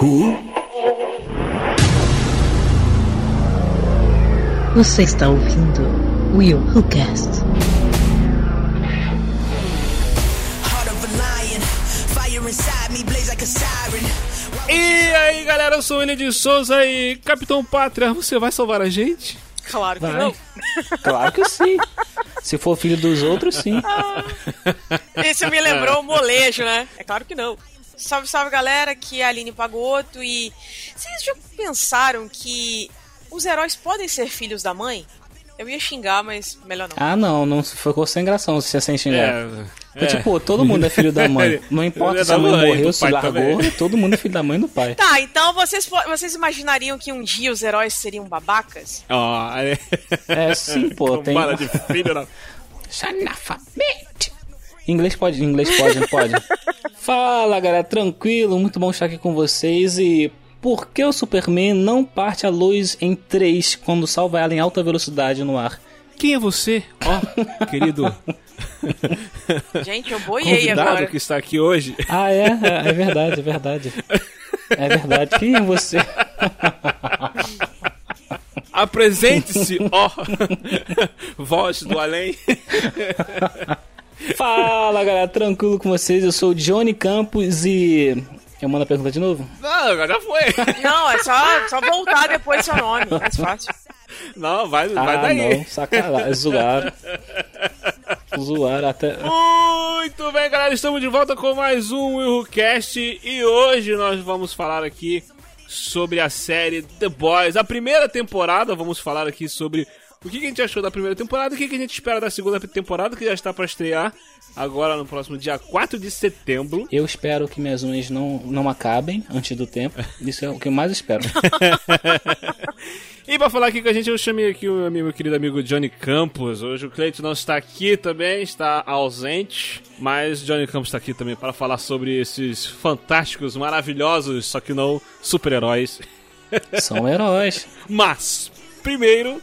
Who? Você está ouvindo Will Who Cast. Heart of a lion, fire inside me blaze like a siren. E aí galera, eu sou o William de Souza e Capitão Pátria, você vai salvar a gente? Claro que Vai. não. Claro que sim. Se for filho dos outros, sim. Esse me lembrou o molejo, né? É claro que não. Salve, salve galera, aqui é a Aline Pagoto e vocês já pensaram que os heróis podem ser filhos da mãe? Eu ia xingar, mas melhor não. Ah, não, não ficou sem graça se é sem xingar. É, Porque, tipo, todo mundo é filho da mãe. Não importa É se a mãe mãe, morreu, se largou, também. todo mundo é filho da mãe e do pai. Tá, então vocês, vocês imaginariam que um dia os heróis seriam babacas? Ó, é... É sim, pô, tem. Tomada de filho da... Analfabete. Inglês pode, inglês pode, não pode? Fala, galera, tranquilo, muito bom estar aqui com vocês e por que o Superman não parte a luz em 3 quando salva ela em alta velocidade no ar? Quem é você? Ó, querido Gente, eu boiei convidado agora. que está aqui hoje. Ah, é? É, é verdade, é verdade. É verdade. Quem é você? Apresente-se, ó, voz do além. Fala, galera, tranquilo com vocês? Eu sou o Johnny Campos e. Eu mando a pergunta de novo? Não, já foi. Não, é só, só voltar depois do seu nome, mais fácil. Não, vai, vai ah, daí. não, sacanagem. Zoaram. Zoaram até. Muito bem, galera, estamos de volta com mais um WilhoCast e hoje nós vamos falar aqui sobre a série The Boys. A primeira temporada, vamos falar aqui sobre o que que a gente achou da primeira temporada e o que que a gente espera da segunda temporada, que já está para estrear agora no próximo dia 4 de setembro. Eu espero que minhas unhas não, não acabem antes do tempo. Isso é o que eu mais espero. E pra falar aqui com a gente, eu chamei aqui o meu meu querido amigo Johnny Campos. Hoje o Cleiton não está aqui também, está ausente. Mas Johnny Campos está aqui também para falar sobre esses fantásticos, maravilhosos, só que não super-heróis. São heróis. Mas, primeiro.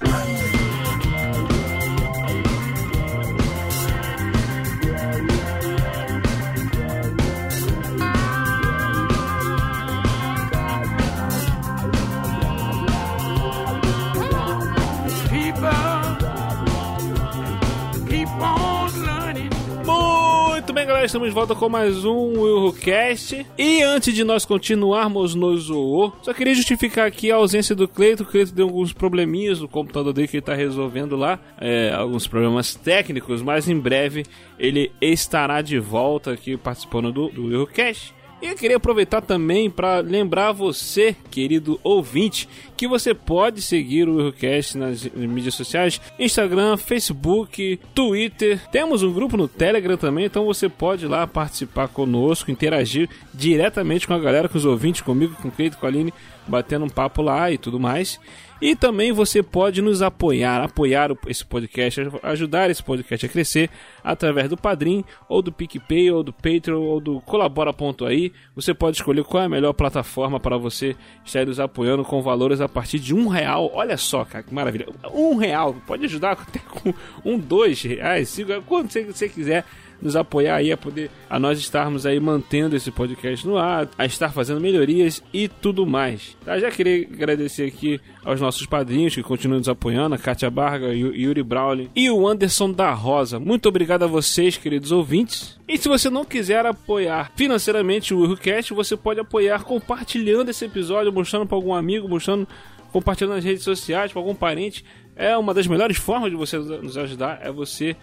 Bem, galera, estamos de volta com mais um WilhoCast. E antes de nós continuarmos no Zoô, só queria justificar aqui a ausência do Cleito. O Cleito deu alguns probleminhas no computador dele que ele está resolvendo lá, é, alguns problemas técnicos, mas em breve ele estará de volta aqui participando do, do WilhoCast. E eu queria aproveitar também para lembrar você, querido ouvinte, que você pode seguir o Willcast nas mídias sociais, Instagram, Facebook, Twitter. Temos um grupo no Telegram também, então você pode ir lá participar conosco, interagir diretamente com a galera, com os ouvintes, comigo, com o Cleito, com a Aline, batendo um papo lá e tudo mais. E também você pode nos apoiar, apoiar esse podcast, ajudar esse podcast a crescer através do Padrim, ou do PicPay, ou do Patreon, ou do Colabora.aí. Você pode escolher qual é a melhor plataforma para você estar nos apoiando com valores a partir de um real. Olha só, cara, que maravilha. Um real, pode ajudar até com um, dois reais, cinco, quanto você, você quiser nos apoiar aí a poder a nós estarmos aí mantendo esse podcast no ar, a estar fazendo melhorias e tudo mais. Tá? Já queria agradecer aqui aos nossos padrinhos que continuam nos apoiando, a Kátia Barga, Yu- Yuri Brawley e o Anderson da Rosa. Muito obrigado a vocês, queridos ouvintes. E se você não quiser apoiar financeiramente o WilhoCast, você pode apoiar compartilhando esse episódio, mostrando para algum amigo, mostrando compartilhando nas redes sociais para algum parente. É uma das melhores formas de você nos ajudar, é você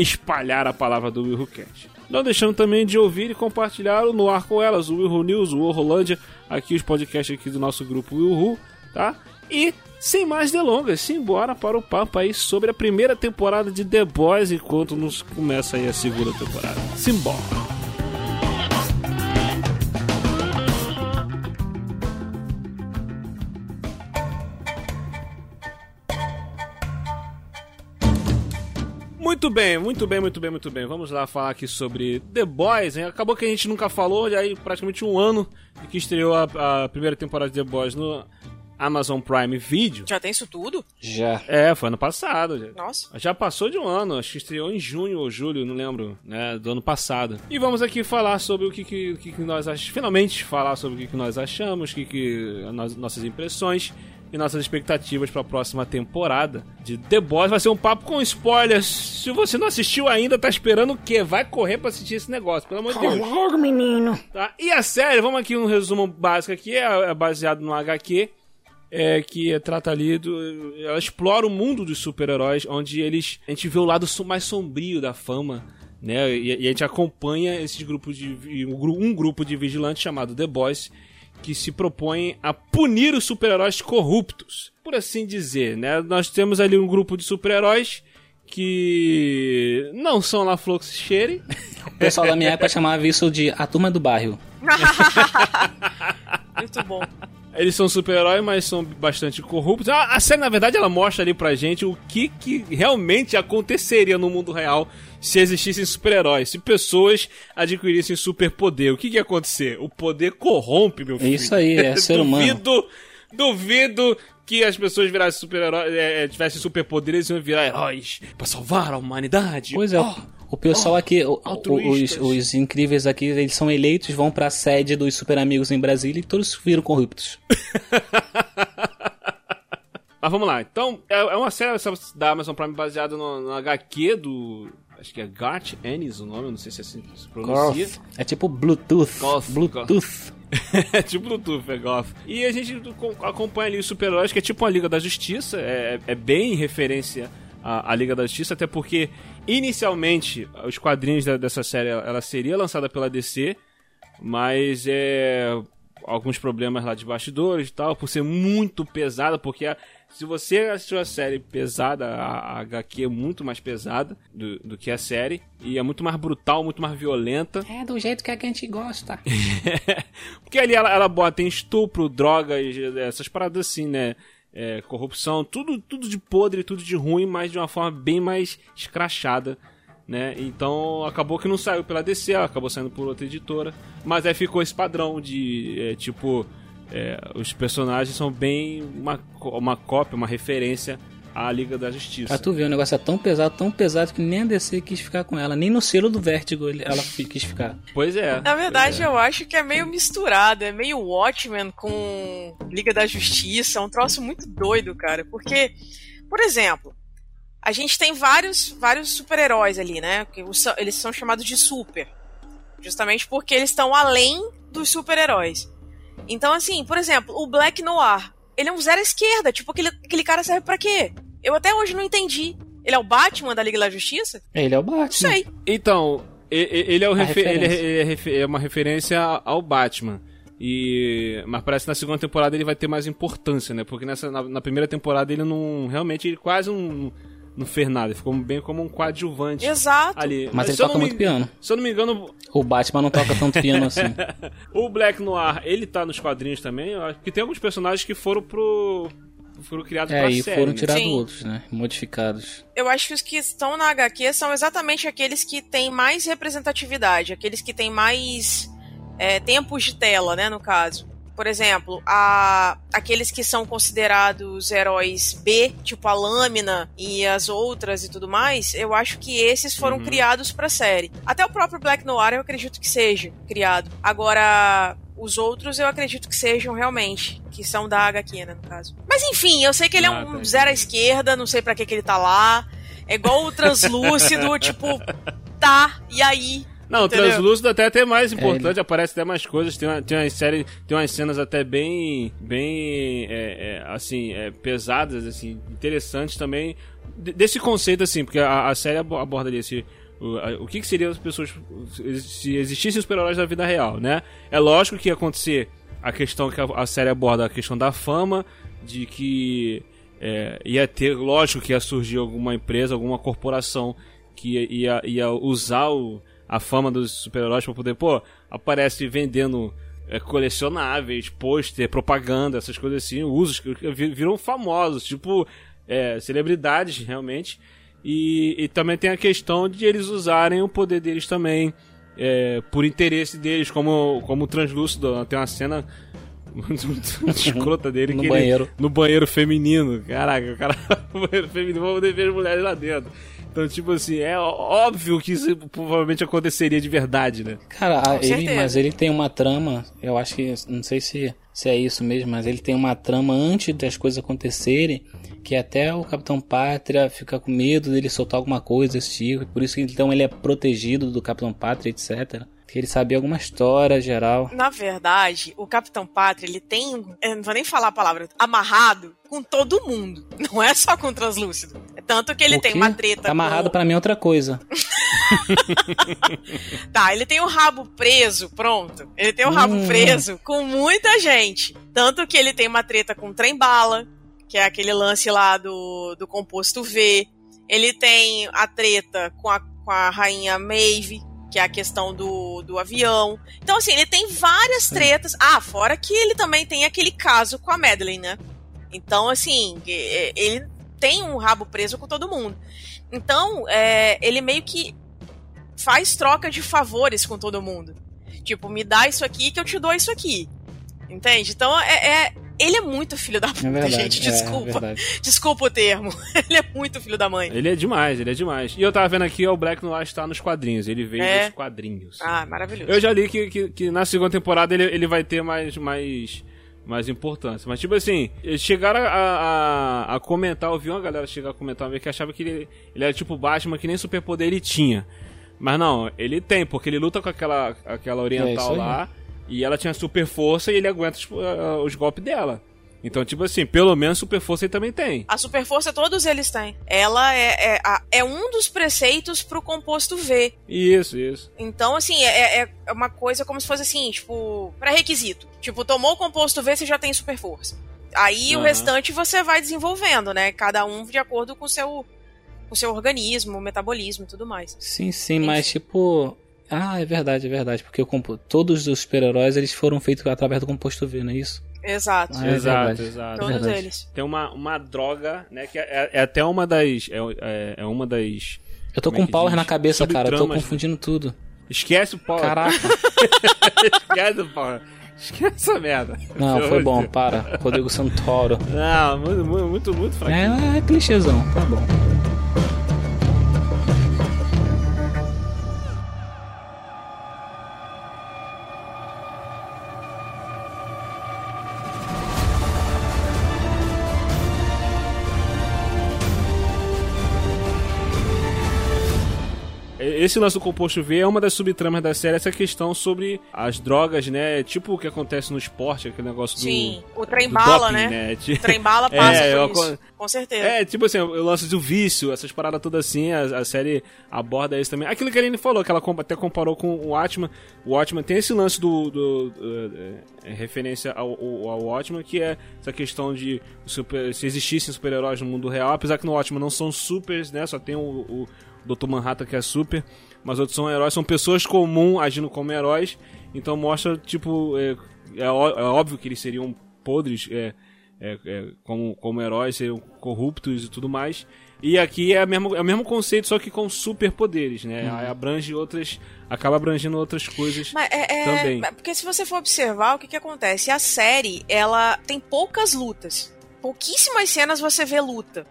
espalhar a palavra do WilhoCast. Não deixando também de ouvir e compartilhar o No Ar com Elas, o Wilho News, o Rolândia, aqui os podcasts aqui do nosso grupo Wilhu, tá? E, sem mais delongas, simbora para o papo aí sobre a primeira temporada de The Boys, enquanto nos começa aí a segunda temporada. Simbora! Muito bem, muito bem, muito bem, muito bem. Vamos lá falar aqui sobre The Boys. Hein? Acabou que a gente nunca falou, e aí praticamente um ano que estreou a, a primeira temporada de The Boys no Amazon Prime Video. Já tem isso tudo? Já. É, foi ano passado. já. Nossa. Já passou de um ano, acho que estreou em junho ou julho, não lembro, né, do ano passado. E vamos aqui falar sobre o que, que, que nós achamos, finalmente falar sobre o que, que nós achamos, o que, que nós- nossas impressões e nossas expectativas para a próxima temporada de The Boys. Vai ser um papo com spoilers. Se você não assistiu ainda, tá esperando o quê? Vai correr para assistir esse negócio, pelo amor de Deus. Logo, menino. Tá? E a série, vamos aqui um resumo básico aqui, é, é baseado no HQ, é, que trata ali do. Ela explora o mundo dos super-heróis, onde eles. A gente vê o lado mais sombrio da fama. Né? E, e a gente acompanha esses grupos de. um grupo de vigilantes chamado The Boys, que se propõem a punir os super-heróis corruptos. Por assim dizer, né? Nós temos ali um grupo de super-heróis que não são lá Fluxcheire. O pessoal da minha época chamava isso de a turma do bairro. Muito bom. Eles são super-heróis, mas são bastante corruptos. A, a série, na verdade, ela mostra ali pra gente o que, que realmente aconteceria no mundo real se existissem super-heróis. Se pessoas adquirissem superpoder. O que, que ia acontecer? O poder corrompe, meu filho. Isso aí, é ser humano. duvido, duvido que as pessoas virassem super-heróis, é, é, tivessem superpoderes e iam virar heróis pra salvar a humanidade. Pois é, Oh, o pessoal aqui, o- os, os incríveis aqui, eles são eleitos, vão pra sede dos Super Amigos em Brasília e todos viram corruptos. Mas vamos lá. Então, é, é uma série da Amazon Prime baseada no, no HQ do. Acho que é Garth Ennis o nome, não sei se é assim se pronuncia. É tipo Bluetooth. Goth, Bluetooth. é tipo Bluetooth, é Goth. E a gente co- acompanha ali os super-heróis, que é tipo a Liga da Justiça. É, é bem referência à, à Liga da Justiça, até porque inicialmente os quadrinhos da- dessa série ela seria lançada pela DC, mas é alguns problemas lá de bastidores e tal, por ser muito pesada, porque a- se você assistiu a série pesada, a, a HQ é muito mais pesada do, do que a série, e é muito mais brutal, muito mais violenta. É do jeito que a gente gosta. Porque ali ela, ela bota tem estupro, drogas, essas paradas assim, né? É, corrupção, tudo, tudo de podre, tudo de ruim, mas de uma forma bem mais escrachada, né? Então acabou que não saiu pela DC, ela acabou saindo por outra editora, mas aí ficou esse padrão de é, tipo é, os personagens são bem uma, uma cópia, uma referência à Liga da Justiça. Pra tu ver, o negócio é tão pesado, tão pesado que nem a DC quis ficar com ela. Nem no selo do Vértigo ela quis ficar. Pois é. Na verdade, eu acho que é meio misturado. É meio Watchmen com Liga da Justiça. É um troço muito doido, cara. Porque, por exemplo, a gente tem vários, vários super-heróis ali, né? Eles são chamados de super. Justamente porque eles estão além dos super-heróis. Então, assim, por exemplo, o Black Noir. Ele é um zero à esquerda. Tipo, aquele, aquele cara serve pra quê? Eu até hoje não entendi. Ele é o Batman da Liga da Justiça? Ele é o Não Batman. sei. Então, ele é, o A refe- ele é- ele é é uma referência ao Batman. E mas parece que na segunda temporada ele vai ter mais importância, né? Porque nessa na, na primeira temporada ele não realmente ele quase não, não fez nada, ele ficou bem como um coadjuvante Exato. ali. Mas ele se eu toca não me- muito piano. Se eu não me engano, O Batman não toca tanto piano assim. o Black Noir, ele tá nos quadrinhos também, eu acho que tem alguns personagens que foram pro foram criados É, pra e série. foram né? tirados Sim. outros, né? Modificados. Eu acho que os que estão na HQ são exatamente aqueles que têm mais representatividade, aqueles que têm mais é, tempos de tela, né, no caso. Por exemplo, a, aqueles que são considerados heróis B, tipo a Lâmina e as outras e tudo mais, eu acho que esses foram Uhum. criados pra série. Até o próprio Black Noir eu acredito que seja criado. Agora, os outros eu acredito que sejam realmente, que são da HQ, né, no caso. Mas enfim, eu sei que ele é Ah, um tá. zero à esquerda, não sei pra que que ele tá lá. É igual o translúcido, tipo, tá, e aí? Não, o Entendeu? Translúcido até é até mais ele- importante, aparece até mais coisas, tem, uma, tem umas séries, tem umas cenas até bem, bem, é, é, assim, é, pesadas, assim, interessantes também, de- desse conceito, assim, porque a, a série abo- aborda esse, o, a- o que, que seria as pessoas, se existissem os super-heróis da vida real, né? É lógico que ia acontecer a questão que a, a série aborda, a questão da fama, de que é, ia ter, lógico que ia surgir alguma empresa, alguma corporação que ia, ia, ia usar o, a fama dos super-heróis pra poder, pô, aparece vendendo é, colecionáveis, pôster, propaganda, essas coisas assim, usos que vi- viram famosos, tipo é, celebridades realmente. E, e também tem a questão de eles usarem o poder deles também é, por interesse deles, como, como o Translúcido. Tem uma cena muito escrota dele. No que ele- banheiro. no banheiro feminino. Caraca, o cara. No banheiro feminino, vamos ver as mulheres lá dentro. Então, tipo assim, é óbvio que isso provavelmente aconteceria de verdade, né? Cara, ele, certeza. mas ele tem uma trama, eu acho que, não sei se, se é isso mesmo, mas ele tem uma trama antes das coisas acontecerem, que até o Capitão Pátria fica com medo dele soltar alguma coisa desse tipo, por isso que então ele é protegido do Capitão Pátria, etc. Que ele sabia alguma história geral. Na verdade, o Capitão Pátria, ele tem, eu não vou nem falar a palavra, amarrado com todo mundo. Não é só com o Translúcido. É Tanto que ele O tem quê? uma treta Tá amarrado com... pra mim é outra coisa. Tá, ele tem o rabo preso, pronto. Ele tem o rabo Hum. preso com muita gente. Tanto que ele tem uma treta com o trem-bala, que é aquele lance lá do, do composto V. Ele tem a treta com a, com a rainha Maeve, que é a questão do, do avião. Então, assim, ele tem várias tretas. Ah, fora que ele também tem aquele caso com a Madeleine, né? Então, assim, ele tem um rabo preso com todo mundo. Então, é, ele meio que faz troca de favores com todo mundo. Tipo, me dá isso aqui que eu te dou isso aqui. Entende? Então, é, é- ele é muito filho da puta, É verdade. gente. é, Desculpa. verdade. Desculpa o termo. ele é muito filho da mãe. Ele é demais, ele é demais. E eu tava vendo aqui, ó, o Black Noir está nos quadrinhos. Ele veio É. dos quadrinhos. Ah, maravilhoso. Eu já li que, que, que na segunda temporada ele, ele vai ter mais, mais, mais importância. Mas, tipo assim, eles chegaram a, a, a comentar, eu vi uma galera chegar a comentar uma vez que achava que ele, ele era tipo Batman, que nem superpoder ele tinha. Mas não, ele tem, porque ele luta com aquela, aquela É oriental aí. lá, e ela tinha super força e ele aguenta tipo, ah, os golpes dela. Então, tipo assim, pelo menos super força ele também tem. A super força todos eles têm. Ela é, é, a- é um dos preceitos pro composto V. Isso, isso. Então, assim, é, é- é uma coisa como se fosse assim, tipo, pré-requisito. Tipo, tomou o composto V, você já tem super força. Aí o Aham. restante você vai desenvolvendo, né? Cada um de acordo com o seu, com o seu organismo, metabolismo e tudo mais. Sim, sim, mas tipo. Ah, é verdade, é verdade. Porque o compo... todos os super-heróis eles foram feitos através do composto V, não é isso? Exato. Ah, é exato, verdade. exato. todos verdade. eles. Tem uma, uma droga, né? Que é, é até uma das. É, é, é uma das. Eu tô é com que power diz? na cabeça, cara. Eu tô né? confundindo tudo. Esquece o pau. Caraca. Esquece o pau. Esquece essa merda. Não, foi bom, Deus. para. Rodrigo Santoro. Não, muito, muito, muito, muito fraquinho. É, é clichêzão, tá bom. Esse lance do composto V é uma das subtramas da série, essa questão sobre as drogas, né? Tipo o que acontece no esporte, aquele negócio do. Sim, o trem-bala, né? Ti- O trem-bala passa É, por eu Com certeza. É, tipo assim, o lance do vício, essas paradas todas assim, a, a série aborda isso também. Aquilo que a Aline falou, que ela até comparou com o Watchman. O Watchman tem esse lance do. do- do- é, é, referência ao, ao, que é essa questão de super- se existissem super-heróis no mundo real, apesar que no Watchman não são supers, né? Só tem o, o Dr. Manhattan que é super, mas outros são heróis, são pessoas comuns agindo como heróis. Então mostra, tipo, é, é é óbvio que eles seriam podres, é, é, é, como, como heróis, seriam corruptos e tudo mais. E aqui é, a mesma, é o mesmo conceito, só que com superpoderes, né? Aí abrange outras. acaba abrangendo outras coisas Mas é, é- também. Porque se você for observar, o que, que acontece? A série, ela tem poucas lutas. Pouquíssimas cenas você vê luta.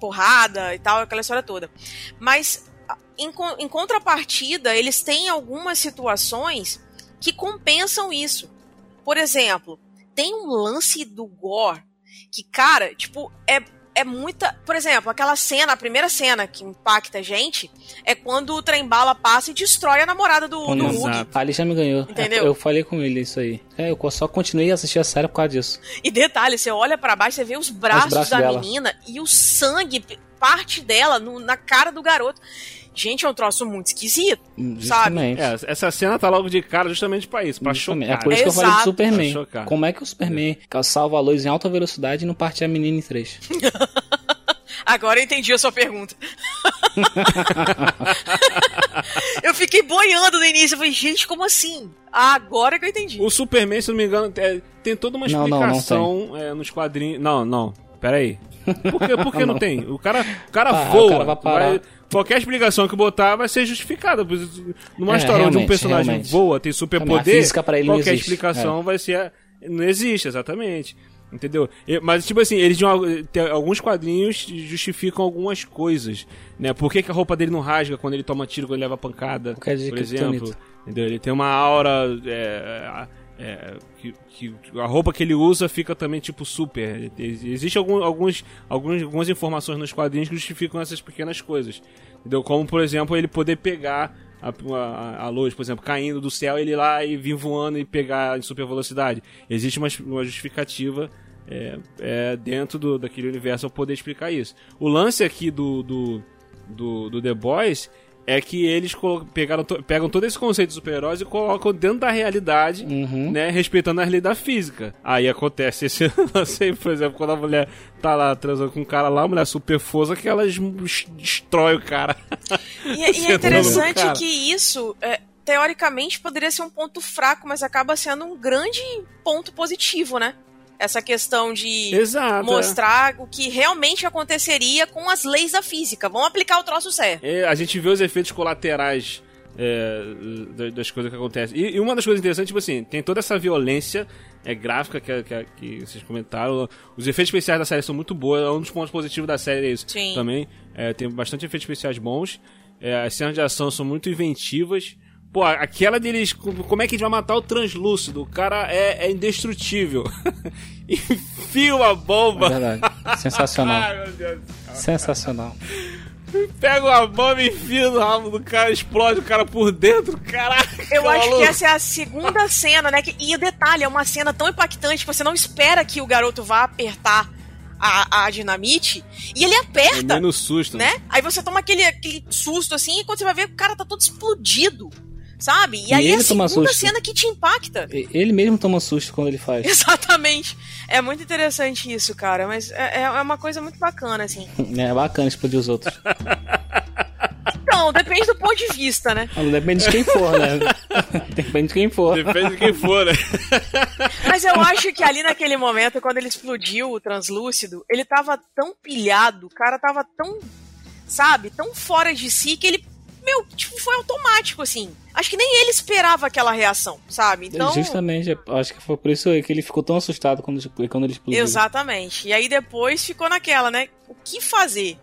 Porrada e tal, aquela história toda. Mas, em, em contrapartida, eles têm algumas situações que compensam isso. Por exemplo, tem um lance do gore que, cara, tipo, é, é muita. Por exemplo, aquela cena, a primeira cena que impacta a gente é quando o trem bala passa e destrói a namorada do, do Quando- Hulk. Ali já me ganhou. Entendeu? Eu falei com ele isso aí. É, eu só continuei a assistir a série por causa disso. E detalhe, você olha pra baixo, você vê os braços, braços da dela. menina e o sangue, parte dela, no- na cara do garoto. Gente, é um troço muito esquisito. Justamente. É, essa cena tá logo de cara justamente pra isso, pra Justamente. chocar. É por isso que eu falei do. Superman. Como é que o Superman salva a luz em alta velocidade e não parte a menina em três? Agora eu entendi a sua pergunta. eu fiquei boiando no início. Eu falei, gente, como assim? Agora que eu entendi. O Superman, se não me engano, é- tem toda uma Não, não, não explicação é, nos quadrinhos. Não, não. Pera aí. Por que, por que não. Não. tem? O cara, o cara Ah, o voa. cara vai parar. vai- qualquer explicação que botar vai ser justificada. Numa É, história onde um personagem realmente. voa, tem superpoder, qualquer explicação vai ser Não existe, exatamente. Entendeu? Mas, tipo assim, eles alguns quadrinhos justificam algumas coisas, né? Por que, que a roupa dele não rasga quando ele toma tiro, quando ele leva pancada, Por por exemplo? Entendeu? Ele tem uma aura... é, é, que, que a roupa que ele usa fica também, tipo, super. Existem algum, alguns, alguns, algumas informações nos quadrinhos que justificam essas pequenas coisas. Entendeu? Como, por exemplo, ele poder pegar a, a, a luz, por exemplo, caindo do céu, ele ir lá e vir voando e pegar em super velocidade. Existe uma, uma justificativa é, é, dentro do, daquele universo pra poder explicar isso. O lance aqui do, do, do, do The Boys é que eles pegaram to- pegam todo esse conceito de super-heróis e colocam dentro da realidade, Uhum. né, respeitando a da física. Aí acontece esse lance aí, por exemplo, quando a mulher tá lá transando com um cara lá, a mulher super força que ela es- destrói o cara. E, e é no interessante cara. que isso, é, teoricamente, poderia ser um ponto fraco, mas acaba sendo um grande ponto positivo, né? Essa questão de Exato. mostrar o que realmente aconteceria com as leis da física. Vamos aplicar o troço certo. É, a gente vê os efeitos colaterais é, da- das coisas que acontecem. E, e uma das coisas interessantes, tipo assim, tem toda essa violência é, gráfica que, que, que vocês comentaram. Os efeitos especiais da série são muito bons. É um dos pontos positivos da série é isso Sim. também. É, tem bastante efeitos especiais bons. É, as cenas de ação são muito inventivas. Pô, aquela deles. Como é que a gente vai matar o translúcido? O cara é, é indestrutível. Enfia uma É bomba. verdade. Sensacional. Ai, meu Deus. Sensacional. Pega uma bomba e enfia no rabo do cara, explode o cara por dentro, caraca. Eu acho maluco. que essa é a segunda cena, né? Que- E o detalhe, é uma cena tão impactante que você não espera que o garoto vá apertar a, a dinamite. E ele É aperta, menos susto, né? né? Aí você toma aquele, aquele susto assim, e quando você vai ver, o cara tá todo explodido. Sabe? E, E aí é a ele toma segunda susto. cena que te impacta. Ele mesmo toma susto quando ele faz. Exatamente. É muito interessante isso, cara. Mas é, é uma coisa muito bacana, assim. É bacana explodir os outros. Então, depende do ponto de vista, né? Depende de quem for, né? Depende de quem for. Depende de quem for, né? Mas eu acho que ali naquele momento, quando ele explodiu o translúcido, ele tava tão pilhado, o cara tava tão, sabe, tão fora de si que ele, meu, tipo, foi automático, assim. Acho que nem ele esperava aquela reação, sabe? Então. Justamente, acho que foi por isso aí que ele ficou tão assustado quando, quando ele explodiu. Exatamente. E aí depois ficou naquela, né? O que fazer?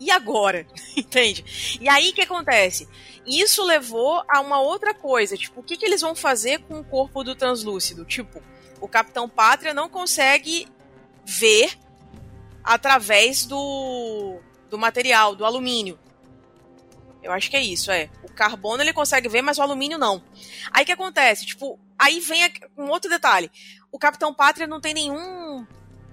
E agora? Entende? E aí o que acontece? Isso levou a uma outra coisa. Tipo, o que, que eles vão fazer com o corpo do translúcido? Tipo, o Capitão Pátria não consegue ver através do, do material, do alumínio. Eu acho que é isso, é. O carbono ele consegue ver, mas o alumínio não. Aí o que acontece? Tipo, aí vem um outro detalhe. O Capitão Pátria não tem nenhum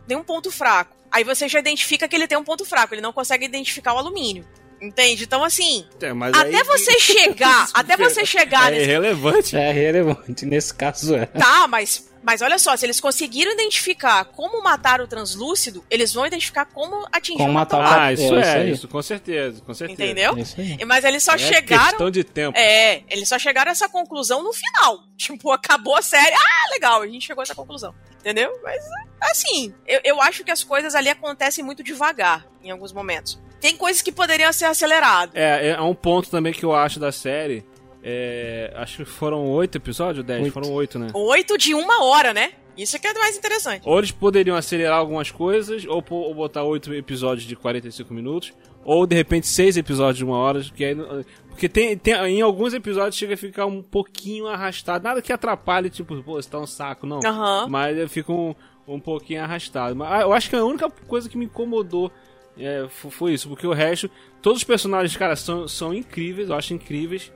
nenhum ponto fraco. Aí você já identifica que ele tem um ponto fraco, ele não consegue identificar o alumínio. Entende? Então, assim, É, mas até aí- você chegar, até você chegar É nesse. irrelevante. É relevante, nesse caso é. Tá, mas, mas olha só, se eles conseguiram identificar como matar o translúcido, eles vão identificar como atingir Como o matar o Ah, É, isso é, aí. isso, com certeza, com certeza. Entendeu? É. Mas eles só É chegaram. questão de tempo. É, eles só chegaram a essa conclusão no final. Tipo, acabou a série. Ah, legal, a gente chegou a essa conclusão. Entendeu? Mas, assim, eu, eu acho que as coisas ali acontecem muito devagar em alguns momentos. Tem coisas que poderiam ser aceleradas. É, é um ponto também que eu acho da série. É, acho que foram oito episódios, dez? Oito. Foram oito, né? Oito de uma hora, né? Isso que é mais interessante. Ou eles poderiam acelerar algumas coisas, ou, ou botar oito episódios de 45 minutos, ou de repente seis episódios de uma hora, que aí, não- porque tem, tem, em alguns episódios chega a ficar um pouquinho arrastado, nada que atrapalhe, tipo, pô, isso tá um saco, não. Aham. Mas eu fico um, um pouquinho arrastado. Mas ah, eu acho que a única coisa que me incomodou é, fo- foi isso, porque o resto, todos os personagens, cara, são, são incríveis, eu acho incríveis.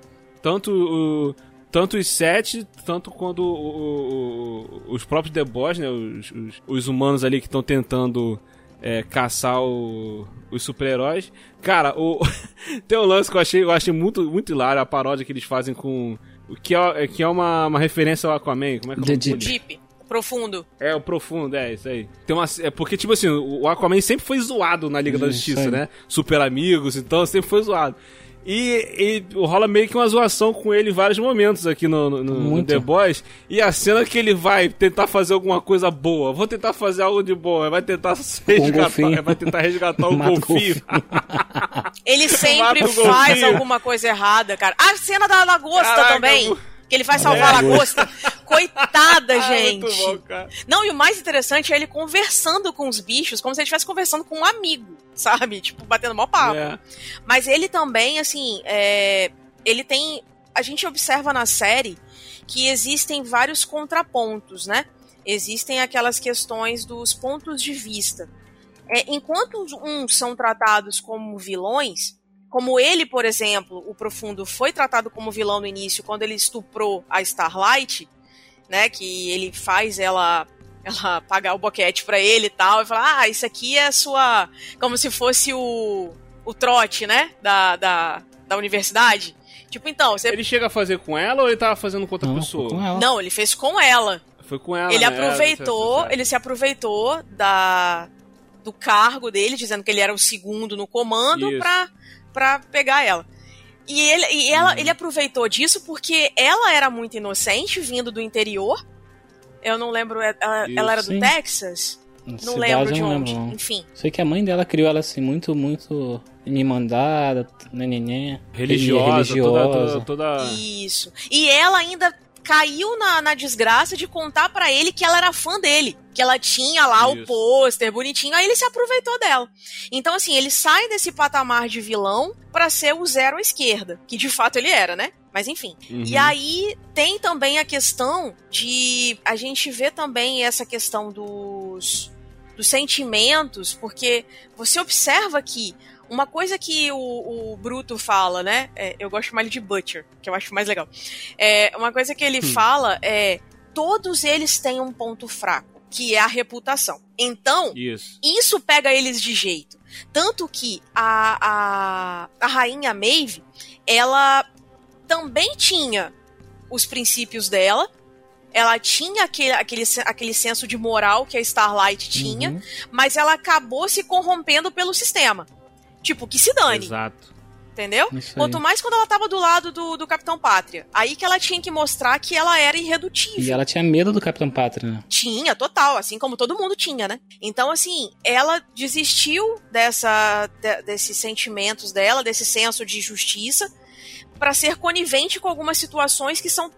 Tanto o. Tanto os sete, tanto quando o- o- os próprios The Boys, né? Os, os- os humanos ali que estão tentando é, caçar o- os super-heróis. Cara, o, tem um lance que eu achei, eu achei muito, muito hilário, a paródia que eles fazem com. O que é, que é uma, uma referência ao Aquaman. Como é que é The Deep. Deep, profundo. É, o profundo, é, isso aí. Tem uma, é porque, tipo assim, o Aquaman sempre foi zoado na Liga da Isso Justiça, né? Super amigos, então sempre foi zoado. E, e rola meio que uma zoação com ele em vários momentos aqui no, no- no. The Boys. E a cena que ele vai tentar fazer alguma coisa boa, vou tentar fazer algo de boa, vai tentar resgatar, golfinho. vai tentar resgatar o golfinho. Ele sempre faz alguma coisa errada, cara. A cena da lagosta Caraca, também. eu- Que ele vai salvar a É. lagosta. Coitada, Ah, gente. muito bom. Não, e o mais interessante é ele conversando com os bichos, como se ele estivesse conversando com um amigo, sabe? Tipo, batendo mó papo. É. Mas ele também, assim, é, ele tem. A gente observa na série que existem vários contrapontos, né? Existem aquelas questões dos pontos de vista. É, enquanto uns são tratados como vilões, como ele, por exemplo, o Profundo foi tratado como vilão no início, quando ele estuprou a Starlight, né? Que ele faz ela ela pagar o boquete pra ele e tal, e falar, ah, isso aqui é a sua. Como se fosse o. o trote, né? Da, da, da universidade. Tipo, então, você. Ele chega a fazer com ela ou ele tava fazendo com outra Não, pessoa? Não, ele fez com ela. Foi com ela. ele né? aproveitou, É, ele se aproveitou da do cargo dele, dizendo que ele era o segundo no comando Isso. pra, pra pegar ela. E, ele, e ela, Uhum. ele aproveitou disso porque ela era muito inocente, vindo do interior. Eu não lembro, ela, ela era do. Texas? Não Cidade lembro de não onde. lembro. Enfim. Sei que a mãe dela criou ela assim, muito, muito mandada, nenenê. Religiosa, religiosa. Toda, toda, toda- Isso. E ela ainda caiu na, na desgraça de contar pra ele que ela era fã dele. Que ela tinha lá o Isso. pôster bonitinho, aí ele se aproveitou dela. Então, assim, ele sai desse patamar de vilão pra ser o zero à esquerda. Que de fato ele era, né? Mas enfim. Uhum. E aí tem também a questão de. A gente vê também essa questão dos, dos sentimentos, porque você observa que uma coisa que o, o Bruto fala, né? é, eu gosto de chamar ele de Butcher, que eu acho mais legal. É, uma coisa que ele fala é: todos eles têm um ponto fraco, que é a reputação. Então, Isso. isso pega eles de jeito. Tanto que a, a, a rainha Maeve, ela também tinha os princípios dela. Ela tinha aquele, aquele, aquele senso de moral que a Starlight tinha, Uhum. mas ela acabou se corrompendo pelo sistema. Tipo, que se dane, Exato. entendeu? Quanto mais quando ela tava do lado do, do Capitão Pátria. Aí que ela tinha que mostrar que ela era irredutível. E ela tinha medo do Capitão Pátria, né? Tinha, total, assim como todo mundo tinha, né? Então, assim, ela desistiu dessa, de- desses sentimentos dela, desse senso de justiça, pra ser conivente com algumas situações que são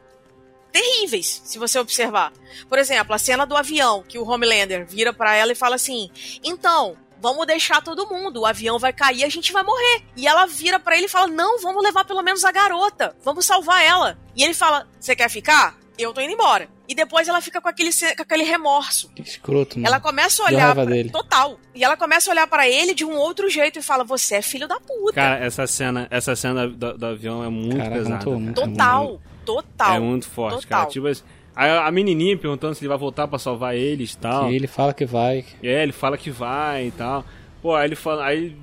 terríveis, se você observar. Por exemplo, a cena do avião, que o Homelander vira pra ela e fala assim: "Então, vamos deixar todo mundo, o avião vai cair, a gente vai morrer". E ela vira pra ele e fala: "Não, vamos levar pelo menos a garota, vamos salvar ela". E ele fala: "Você quer ficar? Eu tô indo embora". E depois ela fica com aquele, com aquele remorso. Que escroto, mano. Ela começa a olhar pra... dele. total. E ela começa a olhar pra ele de um outro jeito e fala: "Você é filho da puta". Cara, essa cena, essa cena do, do avião é muito Caraca, pesada. muito- cara. muito- total, total. É muito forte, Total. cara. Tipo assim, a, a menininha perguntando se ele vai voltar pra salvar eles e tal. Que ele fala que vai. É, ele fala que vai e tal. Pô, aí ele fala, aí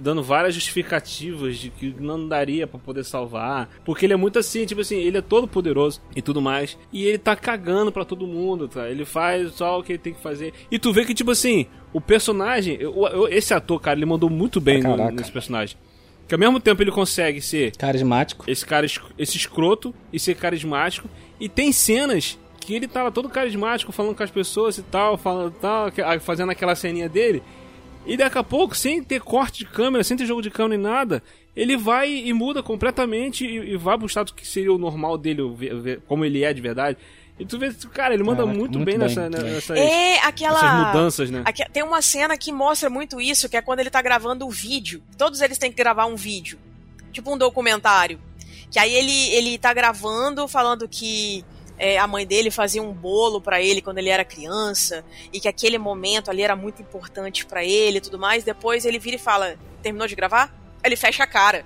dando várias justificativas de que não daria pra poder salvar, porque ele é muito assim, tipo assim, ele é todo poderoso e tudo mais, e ele tá cagando pra todo mundo, tá? Ele faz só o que ele tem que fazer. E tu vê que tipo assim, o personagem, eu- eu- esse ator, cara, ele mandou muito bem Ah, no- nesse personagem. Que ao mesmo tempo ele consegue ser Carismático. esse cara, es- esse escroto e ser carismático. E tem cenas que ele tava todo carismático, falando com as pessoas e tal, falando tal, que- fazendo aquela ceninha dele. E daqui a pouco, sem ter corte de câmera, sem ter jogo de câmera nem nada, ele vai e muda completamente e, e vai pro status que seria o normal dele, como ele é de verdade. E tu vê, cara, ele manda Caraca, muito, muito bem, bem, nessa, é. nessas, É aquela essas mudanças, né? Aqui- tem uma cena que mostra muito isso, que é quando ele tá gravando o vídeo. Todos eles têm que gravar um vídeo. Tipo um documentário. Que aí ele, ele tá gravando, falando que é, a mãe dele fazia um bolo pra ele quando ele era criança. E que aquele momento ali era muito importante pra ele e tudo mais. Depois ele vira e fala: Terminou de gravar? Ele fecha a cara.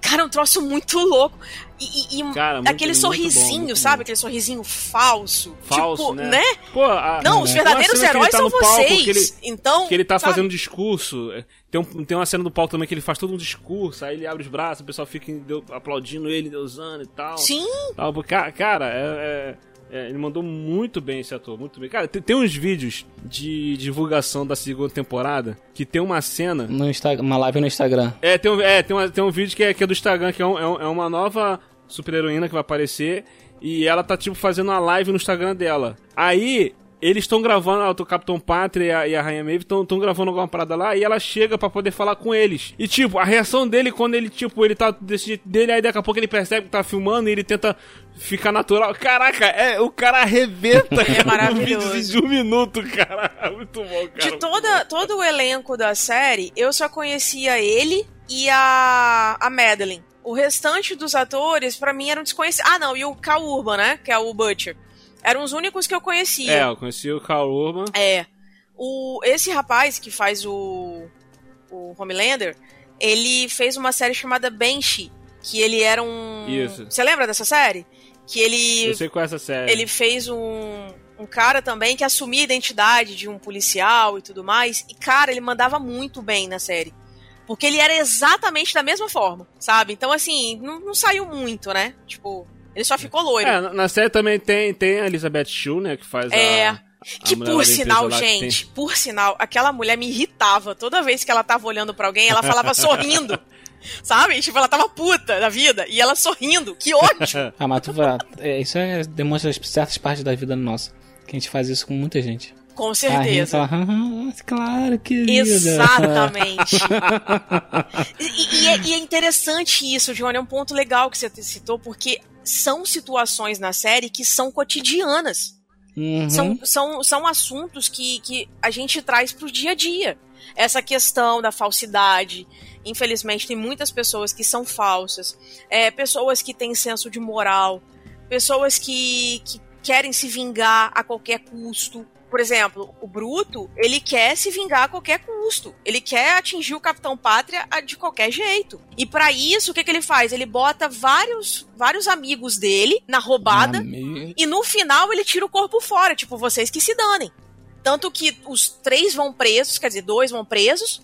Cara, é um troço muito louco. E, e- Cara, muito- aquele muito bom, sorrisinho, muito sabe? bom. Aquele sorrisinho falso. Falso, tipo, né? Pô, a- Não, os tem uma verdadeiros ele heróis tá são vocês. que ele- então. que ele tá sabe? fazendo discurso. é, Tem, um, tem uma cena do palco também que ele faz todo um discurso, aí ele abre os braços, o pessoal fica aplaudindo ele, deusando e tal. Sim, Tal, Cara, é- é- é, ele mandou muito bem esse ator, muito bem. Cara, tem, tem uns vídeos de divulgação da segunda temporada que tem uma cena. No Insta uma live no Instagram. É, tem um, é, tem, uma- tem um vídeo que é, que é do Instagram, que é, um- é um- é uma nova super-heroína que vai aparecer. E ela tá, tipo, fazendo uma live no Instagram dela. Aí, eles estão gravando, ah, o Capitão Pátria e a, Rainha Maeve estão gravando alguma parada lá. E ela chega pra poder falar com eles. E, tipo, a reação dele quando ele, tipo, ele tá desse jeito dele, aí daqui a pouco ele percebe que tá filmando e ele tenta fica natural. Caraca, é, o cara arrebenta É maravilhoso. vídeo de um minuto, cara. Muito bom, cara. De toda, todo o elenco da série, eu só conhecia ele e a, a Madeline. O restante dos atores, pra mim, eram desconhecidos. Ah, não, e o Cal Urban, né? Que é o Butcher. Eram os únicos que eu conhecia. É, eu conheci o Carl Urban. É. O, esse rapaz que faz o, o Homelander, ele fez uma série chamada Banshee, que ele era um... Isso. Você lembra dessa série? Que ele Eu sei qual é essa série. ele fez um, um cara também que assumia a identidade de um policial e tudo mais. E, cara, ele mandava muito bem na série. Porque ele era exatamente da mesma forma, sabe? Então, assim, não, não saiu muito, né? Tipo, ele só ficou loiro. É, na- série também tem, tem a Elizabeth Shue, né, que faz É. a... que por sinal, que gente, por sinal, aquela mulher me irritava. Toda vez que ela tava olhando pra alguém, ela falava sorrindo. Sabe? Tipo, ela tava puta da vida. E ela sorrindo. Que ódio! Ah, mas tu vai. é, isso é, demonstra certas partes da vida nossa. Que a gente faz isso com muita gente. Com rindo, certeza. fala, "Ah, ah, claro, querida. Exatamente. e, e é, e é interessante isso, Johnny, é um ponto legal que você citou, porque são situações na série que são cotidianas. Uhum. São, são, são assuntos que, que a gente traz pro dia a dia. Essa questão da falsidade. Infelizmente, tem muitas pessoas que são falsas, é, pessoas que têm senso de moral, pessoas que, que querem se vingar a qualquer custo. Por exemplo, o Bruto, ele quer se vingar a qualquer custo. Ele quer atingir o Capitão Pátria de qualquer jeito. E pra isso, o que, que ele faz? Ele bota vários, vários amigos dele na roubada. E no final ele tira o corpo fora, tipo, vocês que se danem. Tanto que os três vão presos, quer dizer, dois vão presos.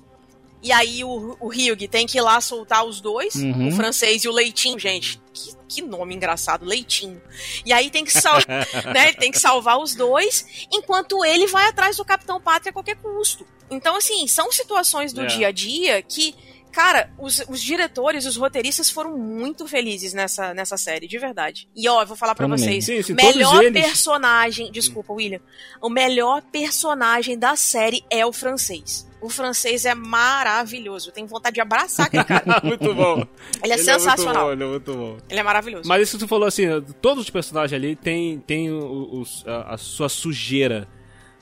E aí o, o Hugh tem que ir lá soltar os dois, Uhum. o francês e o Leitinho. Gente, que, que nome engraçado, Leitinho. E aí tem que, sal né, tem que salvar os dois, enquanto ele vai atrás do Capitão Pátria a qualquer custo. Então, assim, são situações do É. dia a dia que, cara, os, os diretores, os roteiristas foram muito felizes nessa, nessa série, de verdade. E ó, eu vou falar pra Também. vocês. Sim, sim, melhor todos eles- personagem, desculpa, William. O melhor personagem da série é o francês. O francês é maravilhoso. Eu tenho vontade de abraçar aquele cara. muito bom. Ele é sensacional. Ele é muito bom, ele é muito bom. Ele é maravilhoso. Mas isso que tu falou assim, todos os personagens ali tem, tem o- os- a, a sua sujeira.